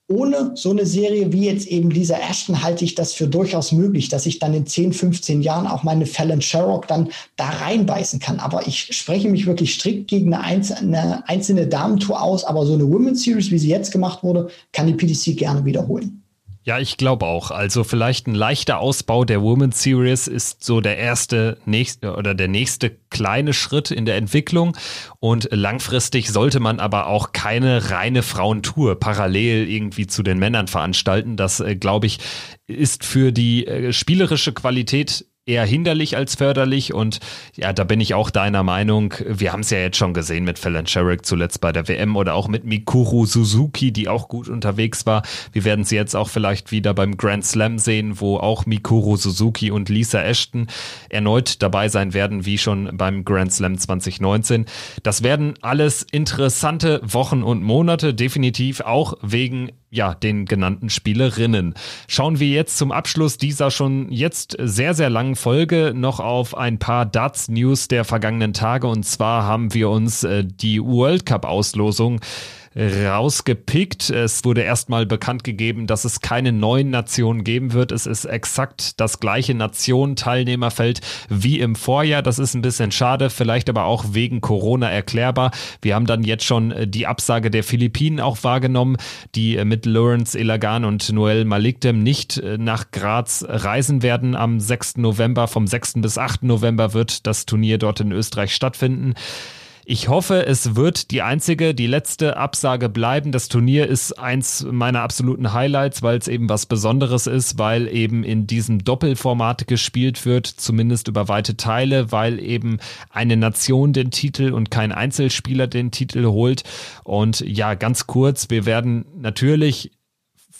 E: ohne so eine Serie wie jetzt eben Lisa Ashton halte ich das für durchaus möglich, dass ich dann in 10, 15 Jahren auch meine Fallon Sherrock dann da reinbeißen kann. Aber ich spreche mich wirklich strikt gegen eine einzelne, einzelne Damentour aus. Aber so eine Women's Series, wie sie jetzt gemacht wurde, kann die PDC gerne wiederholen.
D: Ja, ich glaube auch. Also vielleicht ein leichter Ausbau der Women's Series ist so der erste nächste oder der nächste kleine Schritt in der Entwicklung. Und langfristig sollte man aber auch keine reine Frauentour parallel irgendwie zu den Männern veranstalten. Das, äh, glaube ich, ist für die äh, spielerische Qualität eher hinderlich als förderlich. Und ja, da bin ich auch deiner Meinung. Wir haben es ja jetzt schon gesehen mit Fallon Sherrick zuletzt bei der WM oder auch mit Mikuru Suzuki, die auch gut unterwegs war. Wir werden sie jetzt auch vielleicht wieder beim Grand Slam sehen, wo auch Mikuru Suzuki und Lisa Ashton erneut dabei sein werden, wie schon beim Grand Slam 2019. Das werden alles interessante Wochen und Monate, definitiv auch wegen ja, den genannten Spielerinnen. Schauen wir jetzt zum Abschluss dieser schon jetzt sehr, sehr langen Folge noch auf ein paar Darts-News der vergangenen Tage. Und zwar haben wir uns äh, die World Cup-Auslosung rausgepickt. Es wurde erstmal bekannt gegeben, dass es keine neuen Nationen geben wird. Es ist exakt das gleiche Nationen-Teilnehmerfeld wie im Vorjahr. Das ist ein bisschen schade, vielleicht aber auch wegen Corona erklärbar. Wir haben dann jetzt schon äh, die Absage der Philippinen auch wahrgenommen, die äh, mit Lawrence Elagan und Noel Malikdem nicht äh, nach Graz reisen werden am 6. November. Vom 6. bis 8. November wird das Turnier dort in Österreich stattfinden. Ich hoffe, es wird die einzige, die letzte Absage bleiben. Das Turnier ist eins meiner absoluten Highlights, weil es eben was Besonderes ist, weil eben in diesem Doppelformat gespielt wird, zumindest über weite Teile, weil eben eine Nation den Titel und kein Einzelspieler den Titel holt. Und ja, ganz kurz, wir werden natürlich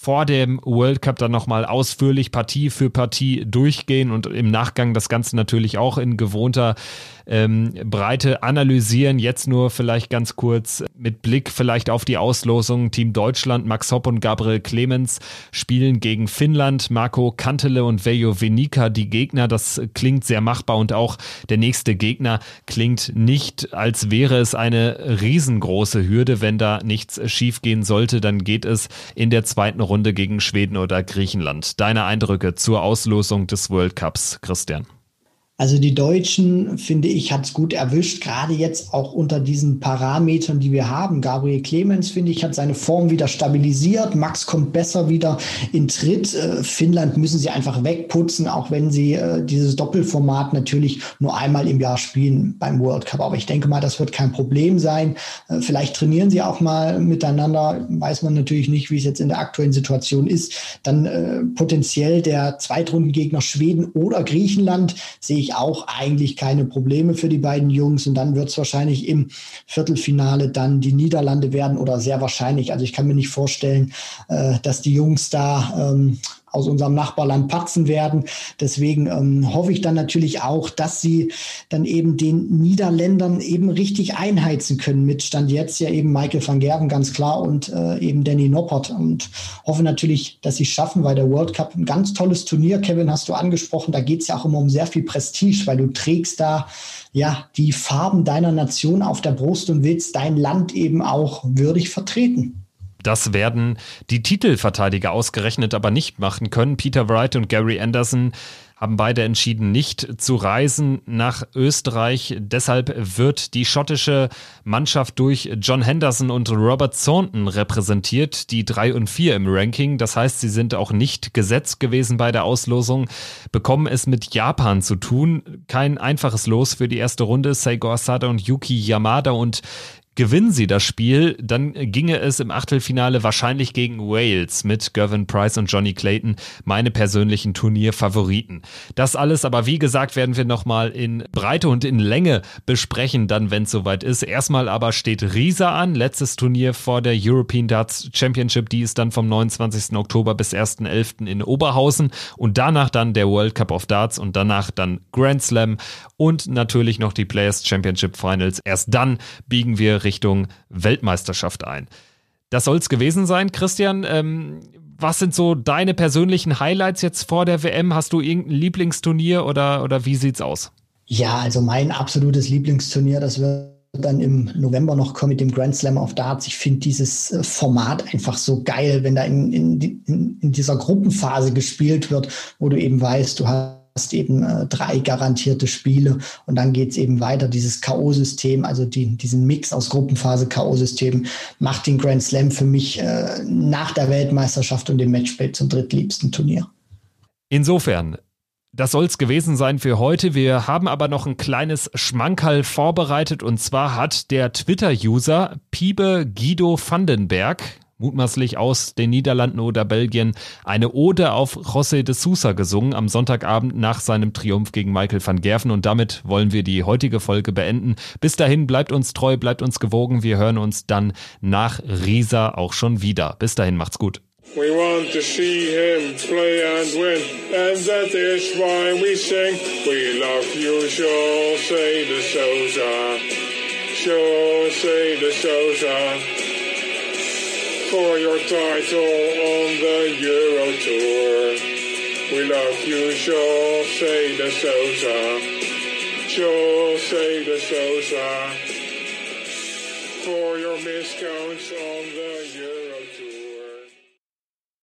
D: vor dem World Cup dann nochmal ausführlich Partie für Partie durchgehen und im Nachgang das Ganze natürlich auch in gewohnter ähm, Breite analysieren. Jetzt nur vielleicht ganz kurz mit Blick vielleicht auf die Auslosung. Team Deutschland, Max Hopp und Gabriel Clemens spielen gegen Finnland, Marco Kantele und Vejo Venica die Gegner. Das klingt sehr machbar und auch der nächste Gegner klingt nicht, als wäre es eine riesengroße Hürde. Wenn da nichts schiefgehen sollte, dann geht es in der zweiten Runde gegen Schweden oder Griechenland. Deine Eindrücke zur Auslosung des World Cups, Christian?
E: Also die Deutschen, finde ich, hat es gut erwischt, gerade jetzt auch unter diesen Parametern, die wir haben. Gabriel Clemens, finde ich, hat seine Form wieder stabilisiert. Max kommt besser wieder in Tritt. Äh, Finnland müssen sie einfach wegputzen, auch wenn sie äh, dieses Doppelformat natürlich nur einmal im Jahr spielen beim World Cup. Aber ich denke mal, das wird kein Problem sein. Äh, vielleicht trainieren sie auch mal miteinander. Weiß man natürlich nicht, wie es jetzt in der aktuellen Situation ist. Dann äh, potenziell der Zweitrundengegner Schweden oder Griechenland sehe ich ich auch eigentlich keine Probleme für die beiden Jungs. Und dann wird es wahrscheinlich im Viertelfinale dann die Niederlande werden oder sehr wahrscheinlich. Also ich kann mir nicht vorstellen, äh, dass die Jungs da ähm, aus unserem Nachbarland patzen werden. Deswegen ähm, hoffe ich dann natürlich auch, dass sie dann eben den Niederländern eben richtig einheizen können. Mit Stand jetzt ja eben Michael van Gerven ganz klar und äh, eben Danny Noppert. Und hoffe natürlich, dass sie es schaffen, weil der World Cup ein ganz tolles Turnier, Kevin, hast du angesprochen. Da geht es ja auch immer um sehr viel Prestige, weil du trägst da ja die Farben deiner Nation auf der Brust und willst dein Land eben auch würdig vertreten.
D: Das werden die Titelverteidiger ausgerechnet aber nicht machen können. Peter Wright und Gary Anderson haben beide entschieden, nicht zu reisen nach Österreich. Deshalb wird die schottische Mannschaft durch John Henderson und Robert Thornton repräsentiert, die drei und vier im Ranking. Das heißt, sie sind auch nicht gesetzt gewesen bei der Auslosung, bekommen es mit Japan zu tun. Kein einfaches Los für die erste Runde. Seigo Asada und Yuki Yamada und Gewinnen sie das Spiel, dann ginge es im Achtelfinale wahrscheinlich gegen Wales mit Gervin Price und Johnny Clayton, meine persönlichen Turnierfavoriten. Das alles aber, wie gesagt, werden wir nochmal in Breite und in Länge besprechen, dann, wenn es soweit ist. Erstmal aber steht Risa an, letztes Turnier vor der European Darts Championship, die ist dann vom 29. Oktober bis 1.11. in Oberhausen und danach dann der World Cup of Darts und danach dann Grand Slam und natürlich noch die Players Championship Finals. Erst dann biegen wir Richtung Weltmeisterschaft ein. Das soll es gewesen sein, Christian. Ähm, was sind so deine persönlichen Highlights jetzt vor der WM? Hast du irgendein Lieblingsturnier oder, oder wie sieht's aus?
E: Ja, also mein absolutes Lieblingsturnier, das wird dann im November noch kommen mit dem Grand Slam of Darts. Ich finde dieses äh, Format einfach so geil, wenn da in, in, in, in dieser Gruppenphase gespielt wird, wo du eben weißt, du hast hast eben äh, drei garantierte Spiele und dann geht es eben weiter. Dieses K.O.-System, also die, diesen Mix aus Gruppenphase, K.O.-System, macht den Grand Slam für mich äh, nach der Weltmeisterschaft und dem Matchplay zum drittliebsten Turnier.
D: Insofern, das soll es gewesen sein für heute. Wir haben aber noch ein kleines Schmankerl vorbereitet und zwar hat der Twitter-User Piebe Guido Vandenberg mutmaßlich aus den Niederlanden oder Belgien, eine Ode auf José de Sousa gesungen am Sonntagabend nach seinem Triumph gegen Michael van Gerven. Und damit wollen wir die heutige Folge beenden. Bis dahin bleibt uns treu, bleibt uns gewogen. Wir hören uns dann nach Riesa auch schon wieder. Bis dahin, macht's gut. We want to see him play and win, and that is why we sing. We love you, Jose de Sousa. Jose de Sousa. For your title on the Euro Tour. We love you, Jose de Sousa. Jose de. For your miscounts on the